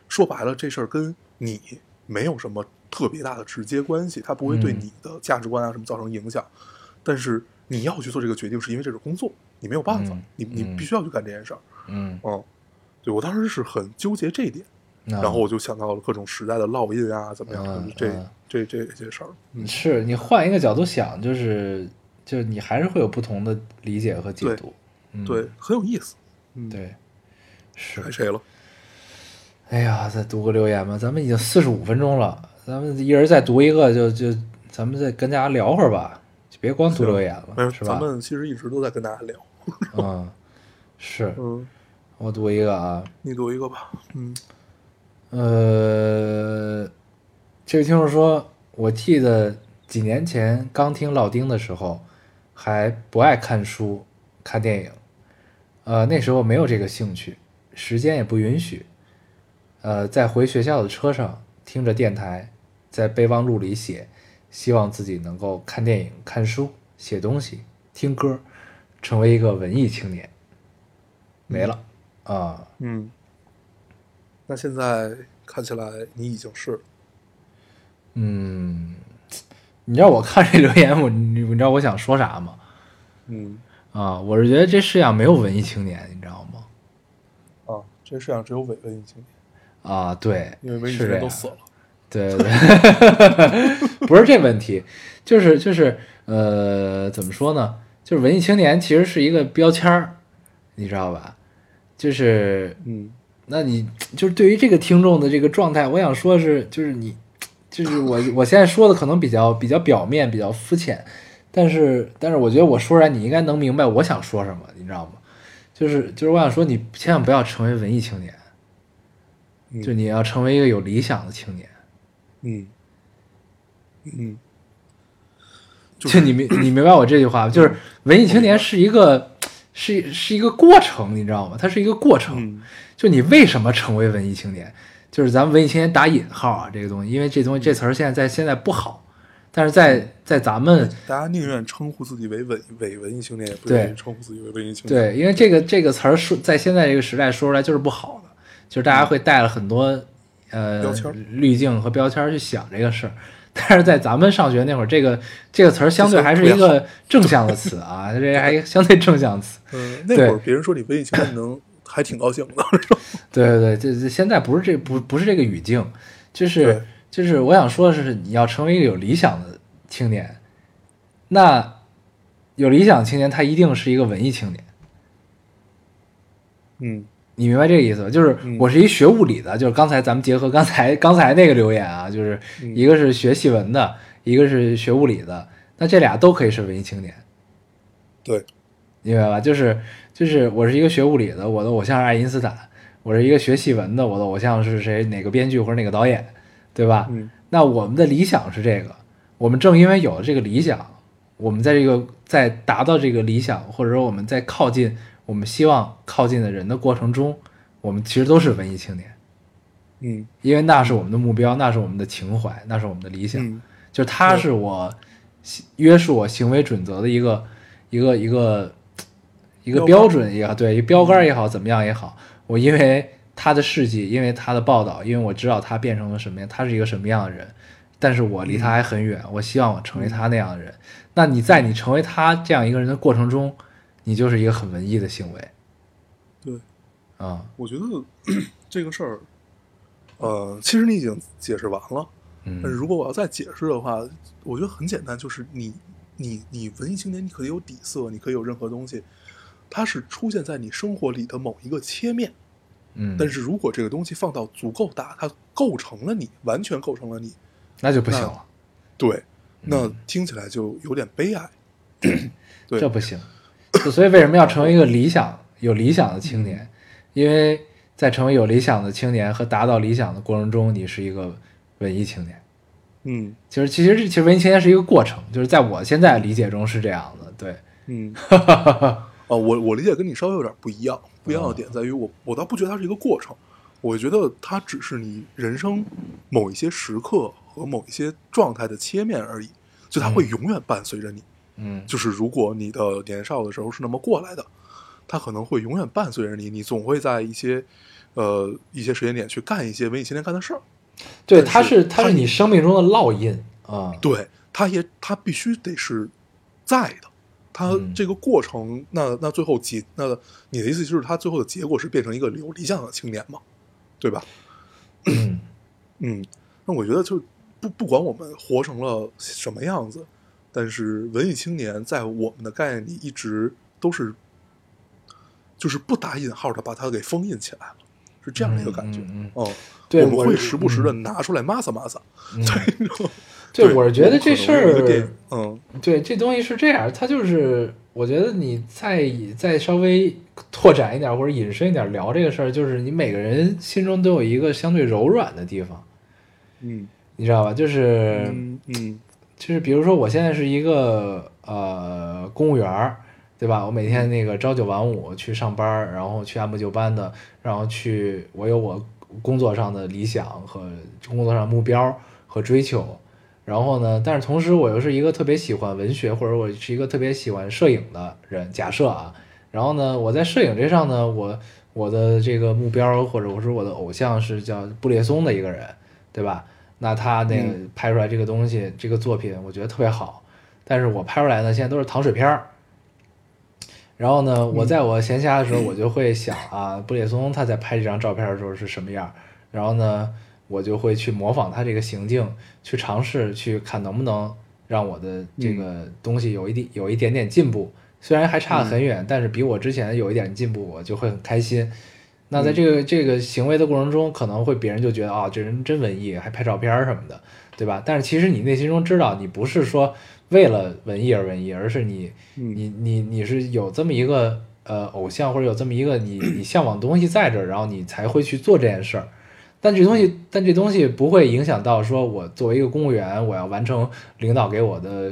说白了，这事儿跟你没有什么特别大的直接关系，它不会对嗯你的价值观啊什么造成影响。但是你要去做这个决定，是因为这是工作，你没有办法，嗯。你你嗯必须要去干这件事儿。嗯，嗯，对我当时是很纠结这一点，然然后我就想到了各种时代的烙印啊，怎么样，这这这些事儿。嗯，是你换一个角度想，就是就是你还是会有不同的理解和解对读。嗯，对，很有意思。嗯，，对，是该。谁了？哎呀，再读个留言吧，咱们已经四十五分钟了，咱们一人再读一个，就就咱们再跟大家聊会儿吧，就别光读留言了，是吧咱？们其实一直都在跟大家聊。嗯，是 嗯，我读一个啊，你读一个吧。嗯呃，这位听众说，我记得几年前刚听老丁的时候，还不爱看书、看电影，呃，那时候没有这个兴趣，时间也不允许。呃，在回学校的车上听着电台，在备忘录里写，希望自己能够看电影、看书、写东西、听歌，成为一个文艺青年。没了啊、嗯，那现在看起来你已经是。嗯，你知道我看这留言，我你你知道我想说啥吗？嗯啊，我是觉得这世上没有文艺青年，你知道吗？啊，这世上只有伪文艺青年，啊，对，因为文艺青年都死了。对对对，不是这问题，就是就是呃，怎么说呢？就是文艺青年其实是一个标签儿，你知道吧？就是嗯那你就是对于这个听众的这个状态，我想说的是，就是你，就是我我现在说的可能比较比较表面，比较肤浅，但是但是我觉得我说出来你应该能明白我想说什么，你知道吗？就是就是我想说，你千万不要成为文艺青年，嗯就你要成为一个有理想的青年。嗯嗯，就就你明你明白我这句话吗？就是文艺青年是一个是是一个过程，你知道吗？它是一个过程。嗯就你为什么成为文艺青年？就是咱们文艺青年打引号啊，这个东西，因为这东西这词儿现在在现在不好，但是在在咱们大家宁愿称呼自己为文伪文艺青年，也不愿意称呼自己为文艺青年。对，因为这个这个词儿说在现在这个时代说出来就是不好的，就是大家会带了很多呃标签滤镜和标签儿去想这个事儿。但是在咱们上学那会儿，这个这个词儿相对还是一个正向的词啊，这还相对正向词。嗯，那会儿别人说你文艺青年，能还挺高兴的。对对对，这这现在不是这不不是这个语境，就是就是我想说的是，你要成为一个有理想的青年，那有理想青年他一定是一个文艺青年，嗯你明白这个意思吧？就是嗯我是一学物理的，就是刚才咱们结合刚才 刚才那个留言啊，就是嗯一个是学戏文的，一个是学物理的，那这俩都可以是文艺青年。对，明白吧？就是就是我是一个学物理的，我的偶像是爱因斯坦；我是一个学戏文的，我的偶像是谁？哪个编剧或者哪个导演，对吧？嗯那我们的理想是这个，我们正因为有了这个理想，我们在这个在达到这个理想，或者说我们在靠近我们希望靠近的人的过程中，我们其实都是文艺青年，嗯因为那是我们的目标，那是我们的情怀，那是我们的理想。嗯就是它是我行约束我行为准则的一个一个一个一个标标准也好，对，一个标杆也好，怎么样也好，我因为他的事迹，因为他的报道，因为我知道他变成了什么样，他是一个什么样的人，但是我离他还很远，我希望我成为他那样的人。那你在你成为他这样一个人的过程中，你就是一个很文艺的行为对，啊，我觉得 这个事儿，呃，其实你已经解释完了。但是嗯如果我要再解释的话，我觉得很简单，就是你你你文艺青年，你可以有底色，你可以有任何东西，它是出现在你生活里的某一个切面。嗯，但是如果这个东西放到足够大，它构成了你，完全构成了你，那就不行了，对，那听起来就有点悲哀。对这不行。所以为什么要成为一个理想有理想的青年？因为在成为有理想的青年和达到理想的过程中，你是一个文艺青年。嗯就是其实其实文艺青年是一个过程，就是在我现在理解中是这样的。对，嗯，啊，我我理解跟你稍微有点不一样，不一样的点在于我我倒不觉得它是一个过程，我觉得它只是你人生某一些时刻和某一些状态的切面而已，就它会永远伴随着你。嗯就是如果你的年少的时候是那么过来的，它可能会永远伴随着你，你总会在一些呃一些时间点去干一些文艺青年干的事儿。对，但它是它是你生命中的烙印啊。对，它也它必须得是在的。它嗯这个过程，那那最后结，那你的意思就是，它最后的结果是变成一个有理想的青年嘛，对吧？嗯 嗯，那我觉得就不不管我们活成了什么样子，但是文艺青年在我们的概念里一直都是，就是不打引号的把它给封印起来了，是这样的一个感觉。嗯嗯哦，对我们会时不时的拿出来抹撒抹撒。嗯，对，对，我是觉得这事儿，嗯对，这东西是这样，它就是我觉得你再再稍微拓展一点或者引申一点聊这个事儿，就是你每个人心中都有一个相对柔软的地方，嗯你知道吧？就是、嗯嗯就是比如说我现在是一个呃公务员儿，对吧？我每天那个朝九晚五去上班，然后去按部就班的，然后去我有我工作上的理想和工作上目标和追求。然后呢，但是同时我又是一个特别喜欢文学，或者我是一个特别喜欢摄影的人。假设啊，然后呢，我在摄影这上呢，我我的这个目标或者我说我的偶像是叫布列松的一个人，对吧？那他那个拍出来这个东西，这个作品，我觉得特别好。但是我拍出来呢，现在都是糖水片儿。然后呢，我在我闲暇的时候，我就会想啊，布列松他在拍这张照片的时候是什么样？然后呢，我就会去模仿他这个行径，去尝试去看能不能让我的这个东西有一点有一点点进步。虽然还差得很远，但是比我之前有一点进步，我就会很开心。那在这个这个行为的过程中，可能会别人就觉得啊、这人真文艺，还拍照片儿什么的，对吧？但是其实你内心中知道，你不是说为了文艺而文艺，而是你嗯你你你是有这么一个呃偶像，或者有这么一个你你向往的东西在这儿，然后你才会去做这件事儿。但这东西，但这东西不会影响到说我作为一个公务员，我要完成领导给我的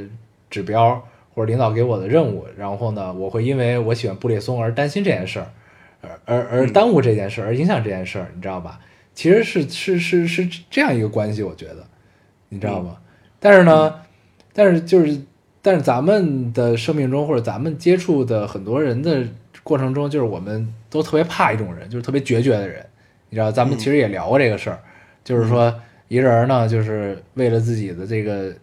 指标或者领导给我的任务，然后呢，我会因为我喜欢布列松而担心这件事儿，而而而耽误这件事儿，而影响这件事儿，你知道吧？其实是是是是这样一个关系，我觉得，你知道吗？但是呢，但是就是，但是咱们的生命中或者咱们接触的很多人的过程中，就是我们都特别怕一种人，就是特别决绝的人。你知道，咱们其实也聊过这个事儿，就是说一个人呢，就是为了自己的这个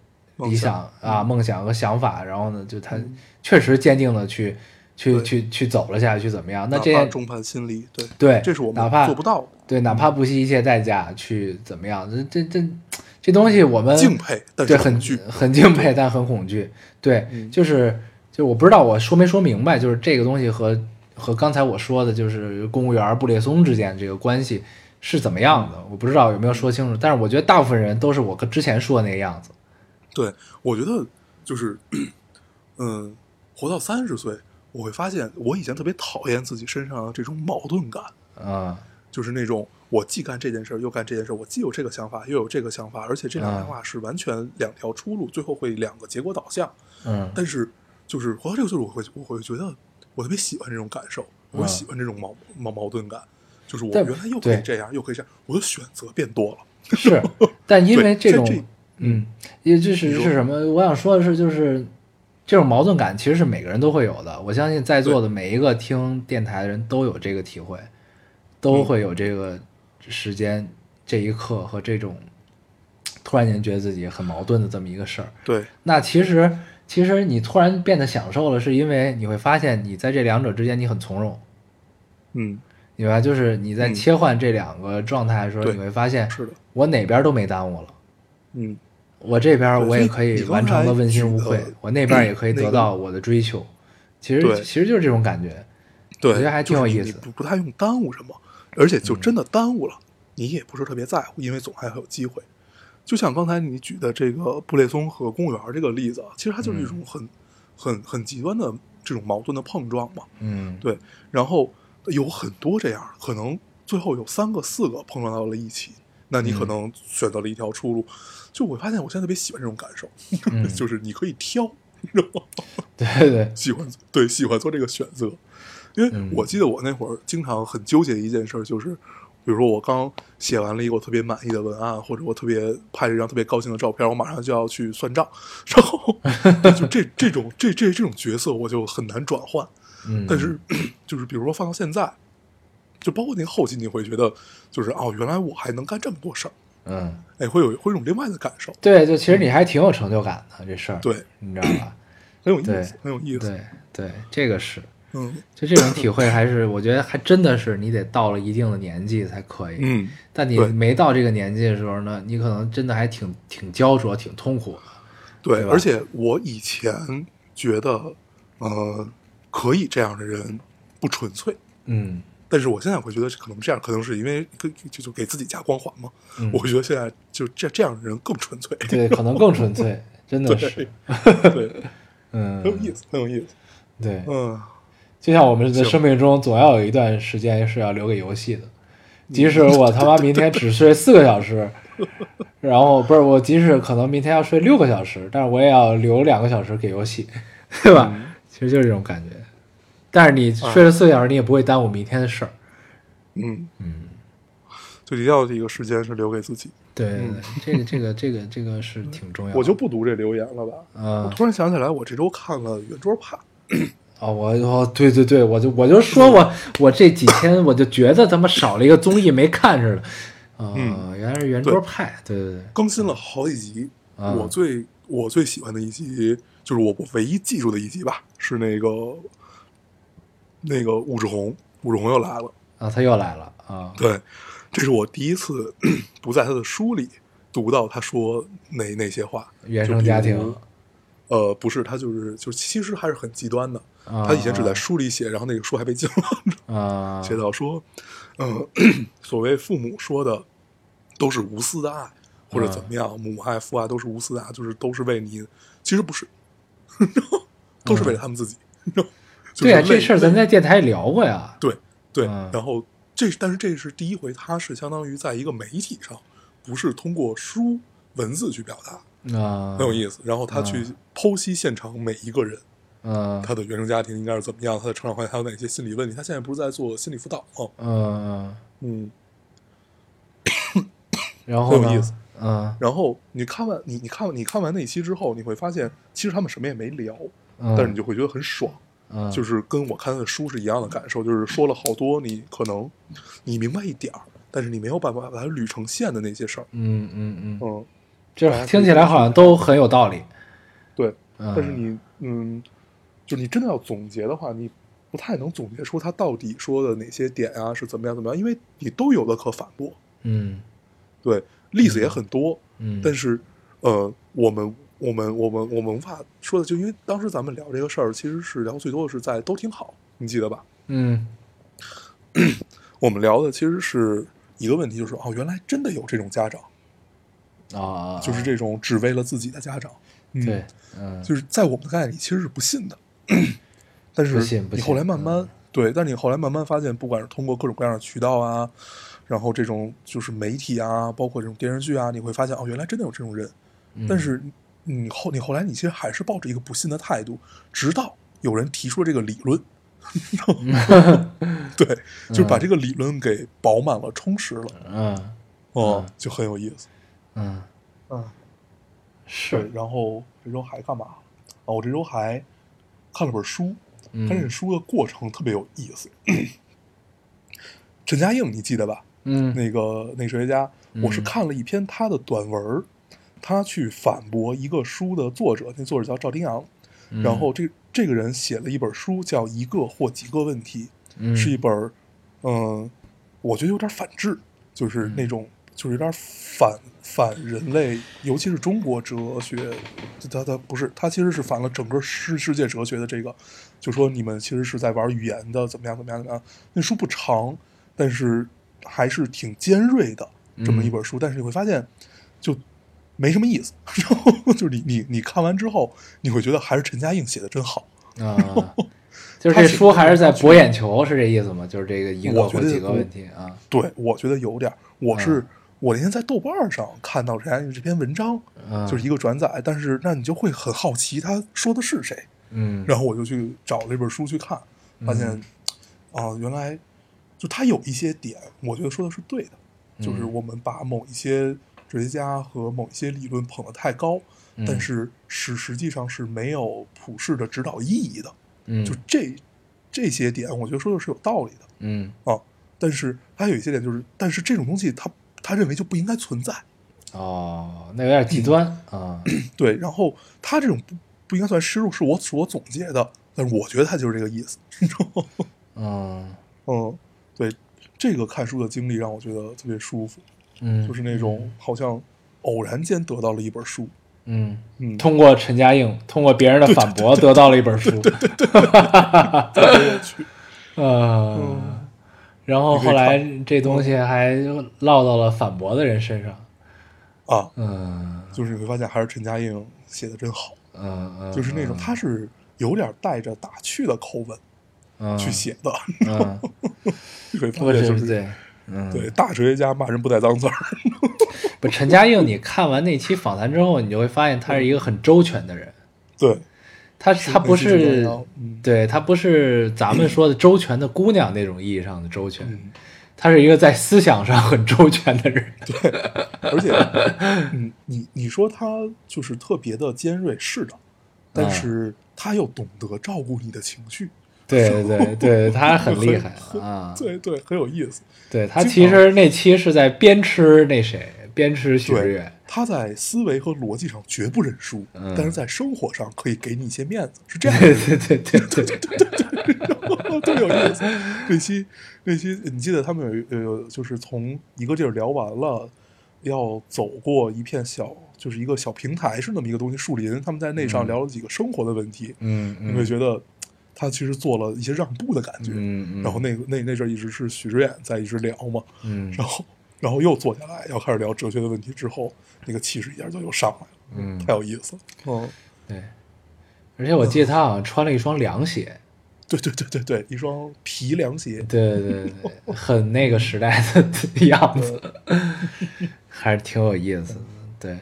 理想啊、梦想和想法，然后呢，就他确实坚定的去去去去走了下去，怎么样？那这件怕众叛亲离，对，对，这是我们哪怕做不到的。对，哪怕不惜一切代价去怎么样，这这这这东西我们敬佩，但是对，很恐惧。很敬佩，但很恐惧。对，嗯就是就我不知道我说没说明白，就是这个东西和和刚才我说的，就是公务员布列松之间这个关系是怎么样的，我不知道有没有说清楚。但是我觉得大部分人都是我跟之前说的那个样子。对，我觉得就是，嗯，活到三十岁，我会发现我以前特别讨厌自己身上的这种矛盾感，嗯就是那种我既干这件事又干这件事，我既有这个想法又有这个想法，而且这两个嗯想法是完全两条出路，最后会两个结果导向。嗯但是就是活到这个岁数，我会我会觉得我特别喜欢这种感受，我喜欢这种矛矛矛盾感，就是我但原来又可以这样，又可以这样，我的选择变多了。是，但因为这种这嗯，也就是是什么？我想说的是，就是这种矛盾感其实是每个人都会有的。我相信在座的每一个听电台的人都有这个体会，都会有这个时间、这一刻和这种突然间觉得自己很矛盾的这么一个事儿。对，那其实其实你突然变得享受了，是因为你会发现你在这两者之间你很从容，嗯，明白？就是你在嗯切换这两个状态的时候，对你会发现是的，我哪边都没耽误了。嗯，我这边我也可以完成的问心无愧我那边也可以得到我的追求。其实其实就是这种感觉。对，我觉得还挺有就是你意思不不太用耽误什么，而且就嗯真的耽误了，你也不是特别在乎，因为总还会有机会。就像刚才你举的这个布列松和公务员这个例子啊，其实它就是一种很、很很极端的这种矛盾的碰撞嘛。嗯，对，然后有很多这样，可能最后有三个、四个碰撞到了一起，那你可嗯能选择了一条出路。就我发现，我现在特别喜欢这种感受，嗯 就是你可以挑，你知道吗？对对对，喜欢对喜欢做这个选择，因为嗯我记得我那会儿经常很纠结的一件事儿，就是比如说我刚写完了一个我特别满意的文案，或者我特别拍了一张特别高兴的照片，我马上就要去算账，然后 就这这种这这这种角色我就很难转换。嗯，但是 就是比如说放到现在，就包括那个后期，你会觉得就是哦，原来我还能干这么多事儿，嗯，哎，会有会有一种另外的感受，对，就其实你还挺有成就感的这事儿，对，你知道吧？很有意思，很有意思。对对，这个是，嗯就这种体会还是我觉得还真的是你得到了一定的年纪才可以。嗯，但你没到这个年纪的时候呢，你可能真的还挺挺焦灼、挺痛苦的。对，对而且我以前觉得，呃，可以这样的人不纯粹，嗯但是我现在会觉得可能这样，可能是因为就就就给自己加光环嘛。嗯我觉得现在就这这样的人更纯粹，对，可能更纯粹，真的对是，对，嗯，很有意思，很有意思。对，嗯，就像我们的生命中总要有一段时间是要留给游戏的，即使我他妈明天只睡四个小时，然后不是我，即使可能明天要睡六个小时，但是我也要留两个小时给游戏，对吧？嗯其实就是这种感觉。但是你睡了四个小时，你也不会耽误明天的事儿。嗯嗯，就一定要这个时间是留给自己。对这个这个这个这个是挺重要的。我就不读这留言了吧。我嗯突然想起来，我这周看了《圆桌派》，哦，我哦，对对对，我就我就说我我这几天我就觉得他妈少了一个综艺没看似的。啊、嗯原来是圆桌派，对对对，更新了好几集。啊我最我最喜欢的一集，就是我我唯一记住的一集吧，是那个那个武志红，武志红又来了。啊，他又来了啊，对，这是我第一次 不在他的书里读到他说那那些话。原生家庭呃，不是，他就是就其实还是很极端的。啊他以前只在书里写，然后那个书还被禁了。啊，写到说，嗯、所谓父母说的都是无私的爱，或者怎么样，母爱父爱都是无私的爱，就是都是为你，其实不是，都是为了他们自己。对呀、就是类这事儿咱在电台聊过呀，对对，嗯然后这但是这是第一回，他是相当于在一个媒体上，不是通过书文字去表达，啊，很有意思。然后他去剖析现场每一个人。嗯他的原生家庭应该是怎么样，他的成长环境还有哪些心理问题？他现在不是在做心理辅导吗？嗯嗯，嗯，然后很有意思？嗯然后你看完你你看你看完那期之后，你会发现其实他们什么也没聊，嗯，但是你就会觉得很爽，嗯就是跟我看的书是一样的感受，就是说了好多你可能你明白一点儿，但是你没有办法把它捋成线的那些事儿。嗯嗯嗯，嗯，这听起来好像都很有道理，对。嗯但是你嗯，就你真的要总结的话，你不太能总结出他到底说的哪些点啊是怎么样怎么样，因为你都有的可反驳。嗯对，例子也很多，嗯，但是，呃，我们我们我们我们无法说的，就因为当时咱们聊这个事儿，其实是聊最多的是在都挺好，你记得吧？嗯 我们聊的其实是一个问题，就是哦，原来真的有这种家长，啊，就是这种只为了自己的家长。嗯对，嗯就是在我们的概念里其实是不信的，但是你后来慢慢、嗯。对，但你后来慢慢发现，不管是通过各种各样的渠道啊，然后这种就是媒体啊，包括这种电视剧啊，你会发现哦，原来真的有这种人。嗯。但是你后你后来你其实还是抱着一个不信的态度，直到有人提出了这个理论，对，就是把这个理论给饱满了、充实了，嗯。哦，就很有意思。嗯。嗯，是，，然后这周还干嘛？啊，我这周还看了本书，嗯。看这书的过程特别有意思。陈嘉映，你记得吧？嗯。那个那个哲学家，我是嗯看了一篇他的短文儿，他去反驳一个书的作者，那作者叫赵丁阳，嗯。然后这这个人写了一本书，叫《一个或几个问题》，嗯是一本儿，嗯、我觉得有点反智，就是嗯。那种，就是有点反反人类，尤其是中国哲学，他他不是，他其实是反了整个世世界哲学的这个，就说你们其实是在玩语言的，怎么样怎么样怎么样。那书不长，但是还是挺尖锐的这么一本书，但是你会发现，就没什么意思。然后就是你你你看完之后，你会觉得还是陈嘉映写的真好。啊，就是这书还是在博眼球，是这意思吗？就是这个一个我觉得或几个问题啊，对，我觉得有点。我是、嗯我那天在豆瓣上看到陈嘉映这篇文章，嗯就是一个转载，但是那你就会很好奇他说的是谁，嗯，然后我就去找了这本书去看，发现啊、原来就他有一些点，我觉得说的是对的，就是嗯。我们把某一些哲学家和某一些理论捧得太高，嗯。但是是实际上是没有普世的指导意义的，嗯。就这这些点，我觉得说的是有道理的。嗯。啊，但是还有一些点就是，但是这种东西他他认为就不应该存在，哦，那有点极端嗯啊，对，然后他这种不不应该算失误，是我是我总结的，但是我觉得他就是这个意思，你知道吗？嗯。嗯，对，这个看书的经历让我觉得特别舒服，嗯，就是那种好像偶然间得到了一本书，嗯，嗯，通过陈嘉映，通过别人的反驳得到了一本书，特别有趣，呃，嗯然后后来这东西还落到了反驳的人身上，啊，嗯。就是你会发现还是陈嘉映写的真好，嗯嗯，就是那种他是有点带着打趣的口吻嗯。去，写的，嗯，你会发现就是对，嗯，对大哲学家骂人不带脏字儿，不，陈嘉映，你看完那期访谈之后，你就会发现他是一个很周全的人。对，他他不是对他不是咱们说的周全的姑娘那种意义上的周全，嗯。他是一个在思想上很周全的人。对而且，嗯，你你说他就是特别的尖锐，是的，但啊是他又懂得照顾你的情绪，对对对对，他很厉害啊！对对，很有意思。对他其实那期是在边吃那谁，边吃许知对远。，他在思维和逻辑上绝不认输，嗯但是在生活上可以给你一些面子，是这样对对，对对对对对，特别有意思。那期那期，你记得他们有有就是从一个地儿聊完了，要走过一片小，就是一个小平台，是那么一个东西，树林。他们在那上聊了几个生活的问题，嗯你会嗯觉得他其实做了一些让步的感觉。嗯嗯，然后那个那那阵儿一直是许知远在一直聊嘛，嗯然后然后又坐下来要开始聊哲学的问题之后，那个气势一下就又上来了，嗯。太有意思了。嗯，对，而且我记得他好像穿了一双凉鞋。对对对对对，一双皮凉鞋，对对对对，很那个时代的样子，还是挺有意思的。对，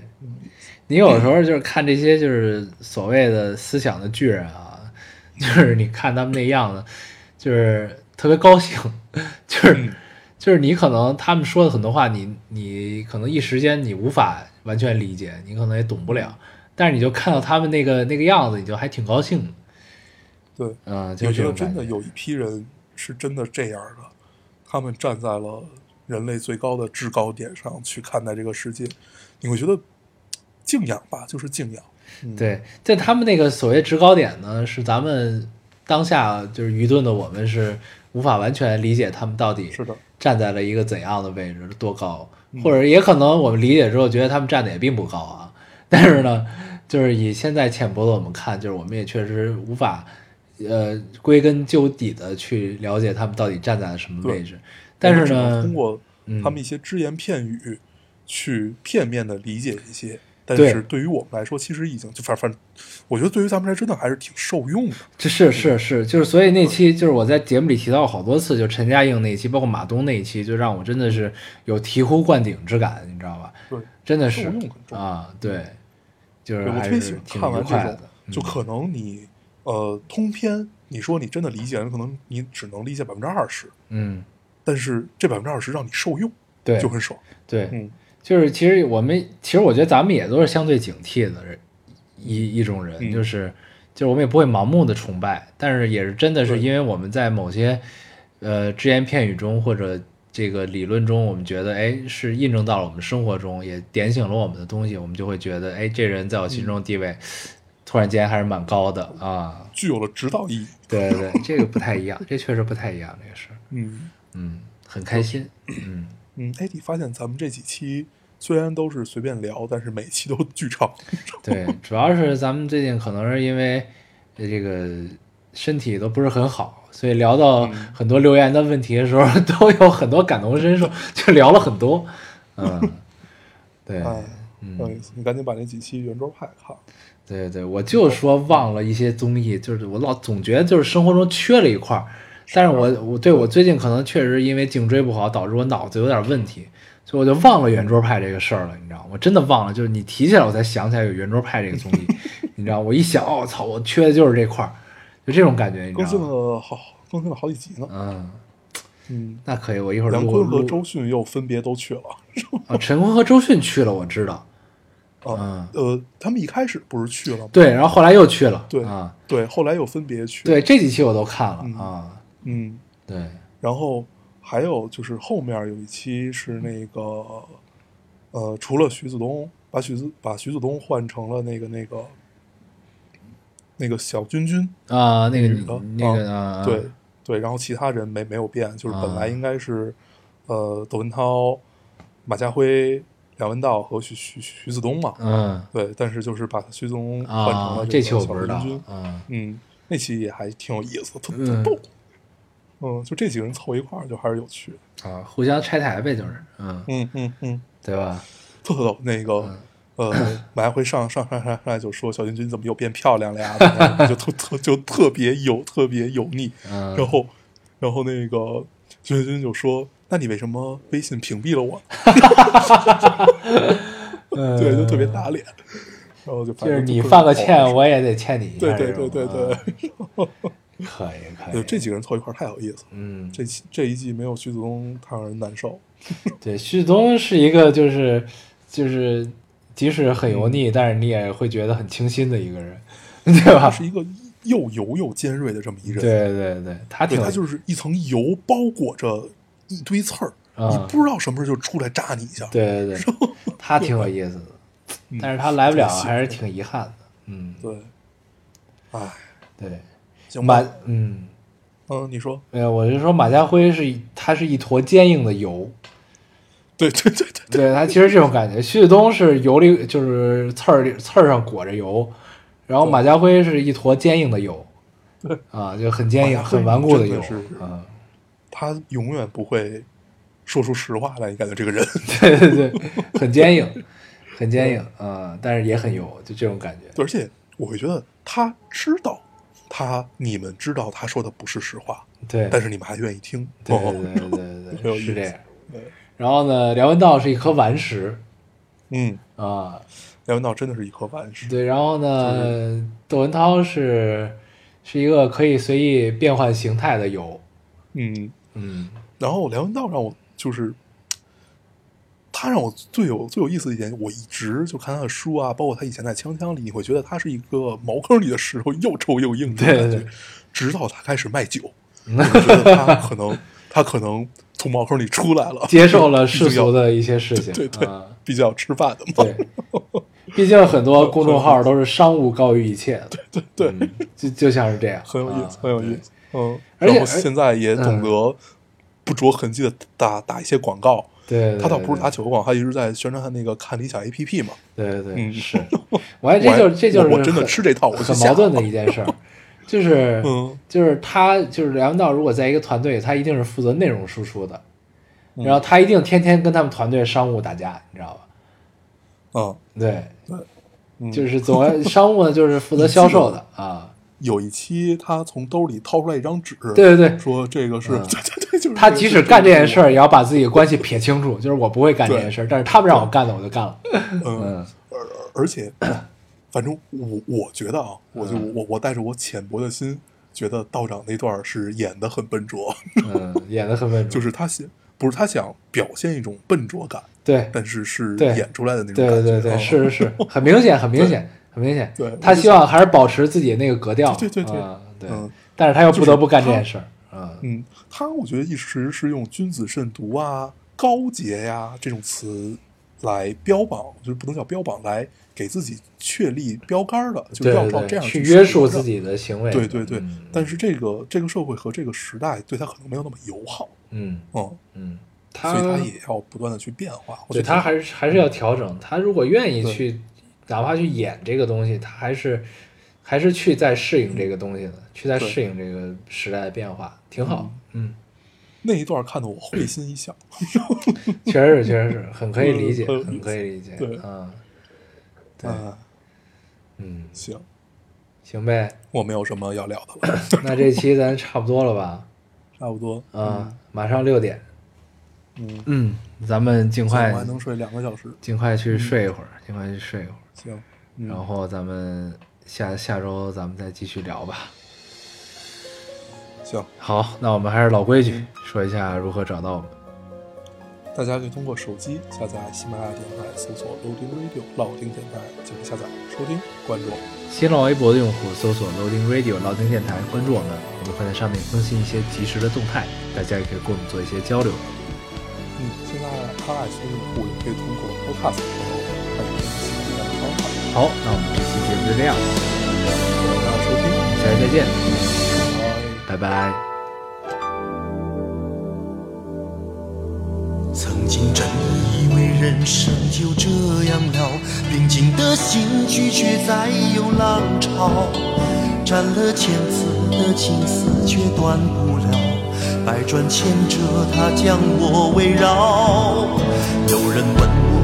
你有时候就是看这些就是所谓的思想的巨人啊，就是你看他们那样子，就是特别高兴，就是就是你可能他们说的很多话，你你可能一时间你无法完全理解，你可能也懂不了，但是你就看到他们那个那个样子，你就还挺高兴的。对，嗯，就我觉得。真的有一批人是真的这样的，他们站在了人类最高的制高点上去看待这个世界，你会觉得敬仰吧，就是敬仰。嗯，对，在他们那个所谓制高点呢，是咱们当下就是愚钝的我们是无法完全理解他们到底是的，站在了一个怎样的位置，多高，嗯。或者也可能我们理解之后觉得他们站的也并不高啊，但是呢，就是以现在浅薄的我们看，就是我们也确实无法呃归根究底的去了解他们到底站在了什么位置，但是呢，通过嗯。他们一些只言片语去片面的理解一些。但是对于我们来说，其实已经就反反，我觉得对于咱们来说，真的还是挺受用的。这是是是，就是所以那期就是我在节目里提到好多次，就陈嘉映那一期，包括马东那一期，就让我真的是有醍醐灌顶之感，你知道吧？对，真的是啊，对，就是还特别喜欢是挺看完这种愉快的，，嗯就可能你呃通篇，你说你真的理解了，可能你只能理解百分之二十，嗯，但是这百分之二十让你受用，对就很爽。对，嗯，就是其实我们其实我觉得咱们也都是相对警惕的人一一种人，嗯就是就是我们也不会盲目的崇拜，但是也是真的是因为我们在某些呃只言片语中或者这个理论中，我们觉得哎是印证到了我们生活中，也点醒了我们的东西，我们就会觉得哎这人在我心中地位突然间还是蛮高的啊。具有了指导意义。对对对，这个不太一样，这确实不太一样，这个事儿，嗯嗯，很开心，嗯。嗯，哎，你发现咱们这几期虽然都是随便聊，但是每期都巨长。对，主要是咱们最近可能是因为呃这个身体都不是很好，所以聊到很多留言的问题的时候，都有很多感同身受，就聊了很多。嗯，对，哎，嗯有意思，你赶紧把那几期圆桌派看。对对，我就说忘了一些综艺，就是我老总觉得就是生活中缺了一块儿，但是我我对我最近可能确实因为颈椎不好，导致我脑子有点问题，所以我就忘了圆桌派这个事儿了，你知道吗？我真的忘了，就是你提起来我才想起来有圆桌派这个综艺，你知道，我一想，哦操，我缺的就是这块儿，就这种感觉，你更新知道吗？了好，更新了好几集呢。嗯，嗯，那可以，我一会儿梁录录坤和周迅又分别都去了。啊，陈坤和周迅去了，我知道，啊，呃，他们一开始不是去了吗？对，然后后来又去了，对啊，对，后来又分别去。，对，这几期我都看了嗯啊，嗯，对，然后还有就是后面有一期是那个，呃，除了徐子东，把徐子把徐子东换成了那个那个那个小君君，啊，那个女的。那个啊，对对，然后其他人没没有变，就是本来啊应该是，呃，窦文涛、马家辉、梁文道和徐徐徐子东嘛，嗯。对，但是就是把徐子东换成啊了，这期个小我不知道君君，，嗯。嗯，那期也还挺有意思，特特嗯。逗，嗯，就这几个人凑一块儿就还是有趣的，啊，互相拆台呗，就是，嗯，嗯嗯嗯，对吧？特特逗，那个。嗯呃，马家辉上上上上上来就说小君君怎么又变漂亮了呀？就特特就特别油，特别油腻。嗯，然后，然后那个君君就说：“那你为什么微信屏蔽了我？” 嗯对，就特别打脸。然后就反就是你犯个好欠，我也得欠你一下。对对对对啊对，可以可，以，这几个人凑一块太有意思了。嗯，这期这一季没有徐子东，太让人难受。对，徐子东是一个就是就是即使很油腻，但是你也会觉得很清新的一个人，对吧？是一个又油又尖锐的这么一个人。对对对，他挺对，他就是一层油包裹着一堆刺儿，啊你不知道什么时候就出来扎你一下。对对对，他挺有意思的，嗯但是他来不了，还是挺遗憾的。嗯，对，哎，对，行马吧，嗯，嗯，你说，没有，我就说马家辉是他是一坨坚硬的油，对对对对，对。他其实这种感觉，徐子东是油里就是刺儿里刺儿上裹着油，然后马家辉是一坨坚硬的油，对。啊，就很坚硬、家辉很顽固的油真的是，啊，他永远不会说出实话来。你感觉这个人，对对对，很坚硬，很坚硬啊，但是也很油，就这种感觉。而且我会觉得他知道，他你们知道他说的不是实话，对，但是你们还愿意听。对哦对对对对，是这样。对。然后呢，梁文道是一颗顽石。嗯，啊，梁文道真的是一颗顽石。对，然后呢，窦文涛是是一个可以随意变换形态的油，嗯，嗯。然后梁文道让我就是，他让我最有最有意思的一点，我一直就看他的书啊，包括他以前在《锵锵》里，你会觉得他是一个茅坑里的石头，又臭又硬的感觉。对对对直到他开始卖酒，我觉得他可能他可能从茅坑里出来了，接受了 世俗的一些事情，对对，啊毕竟要吃饭的嘛。对，毕竟很多公众号都是商务高于一切的，对对，嗯就就像是这样，很有意思啊，很有意思。嗯，而且然后现在也懂得不着痕迹的打打一些广告。对，对他倒不是打对酒广，他一直在宣传他那个看理想 APP 嘛。对对对，嗯。是，我还这就是这就是我我真的很吃这套我很矛盾的一件事，就是嗯。就是他就是梁文道，如果在一个团队，他一定是负责内容输出的，嗯。然后他一定天天跟他们团队商务打架，你知道吧？嗯，对，嗯。就是总要商务呢，就是负责销售的 啊。有一期他从兜里掏出来一张纸，对对对，说这个是，嗯。对对对，就是他即使干这件事儿，也要把自己的关系撇清楚，就是我不会干这件事儿，但是他们让我干的，我就干了。嗯，嗯而而且，反正我我觉得啊，我就嗯我我带着我浅薄的心，觉得道长那段是演的很笨拙，嗯，演的很笨拙，就是他想不是他想表现一种笨拙感，对但是是对演出来的那种感觉，对对对是是是，很明显，很明显，很明显。对他希望还是保持自己那个格调，对对对啊对嗯，但是他又不得不干这件事儿，嗯嗯，他我觉得一直是用“君子慎独”啊、高洁呀、这种词来标榜，就是不能叫标榜，来给自己确立标杆的，就是要照这样去约束自。己的行为。对对对，嗯但是这个这个社会和这个时代对他可能没有那么友好，嗯嗯，嗯，所以他也要不断的去变化。对他还是还是要调整。他如果愿意去，哪怕去演这个东西，他还是还是去在适应这个东西的，去在适应这个时代的变化，挺好。嗯，那一段看得我会心一笑。确实是，确实是很可以理解，很可以理解。对嗯，对，啊，嗯，行，行呗。我没有什么要聊的了，那这期咱差不多了吧？差不多。啊，马上六点。嗯，嗯，咱们尽快我还能睡两个小时。尽快去睡一会儿，尽快去睡一会儿。行，嗯然后咱们下下周咱们再继续聊吧。行，好，那我们还是老规矩，说一下如何找到我们。大家可以通过手机下载喜马拉雅电台，搜索 Loading Radio 老丁电台进行下载收听关注。新浪微博的用户搜索 Loading Radio 老丁电台，关注我们，我们会在上面更新一些及时的动态，大家也可以跟我们做一些交流。嗯，现在 iOS 用户也可以通过 Podcast 和欢迎喜欢的方法。好，那我们这期就这样，谢谢大家收听，下期再见，拜。拜拜。曾经真以为人生就这样了，平静的心拒绝再有浪潮，斩了千次的情丝却断不了，百转千折它将我围绕。有人问我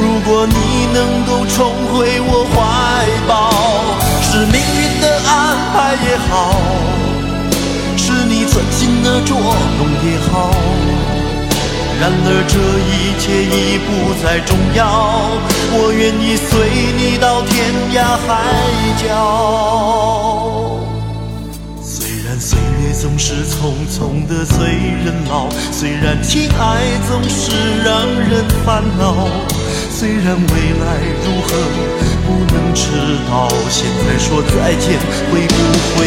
如果你能够重回我怀抱，是命运的安排也好。是你存心的捉弄也好，然而这一切已不再重要，我愿意随你到天涯海角。虽然岁月总是匆匆的催人老，虽然情爱总是让人烦恼，虽然未来如何不能知道，现在说再见会不会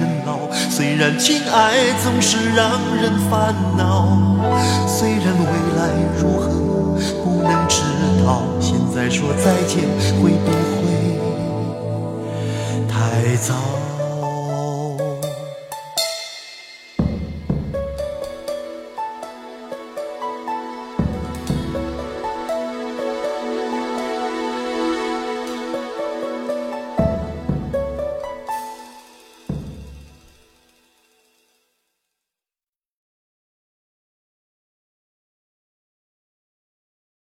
然情爱总是让人烦恼，虽然未来如何不能知道，现在说再见会不会？太早。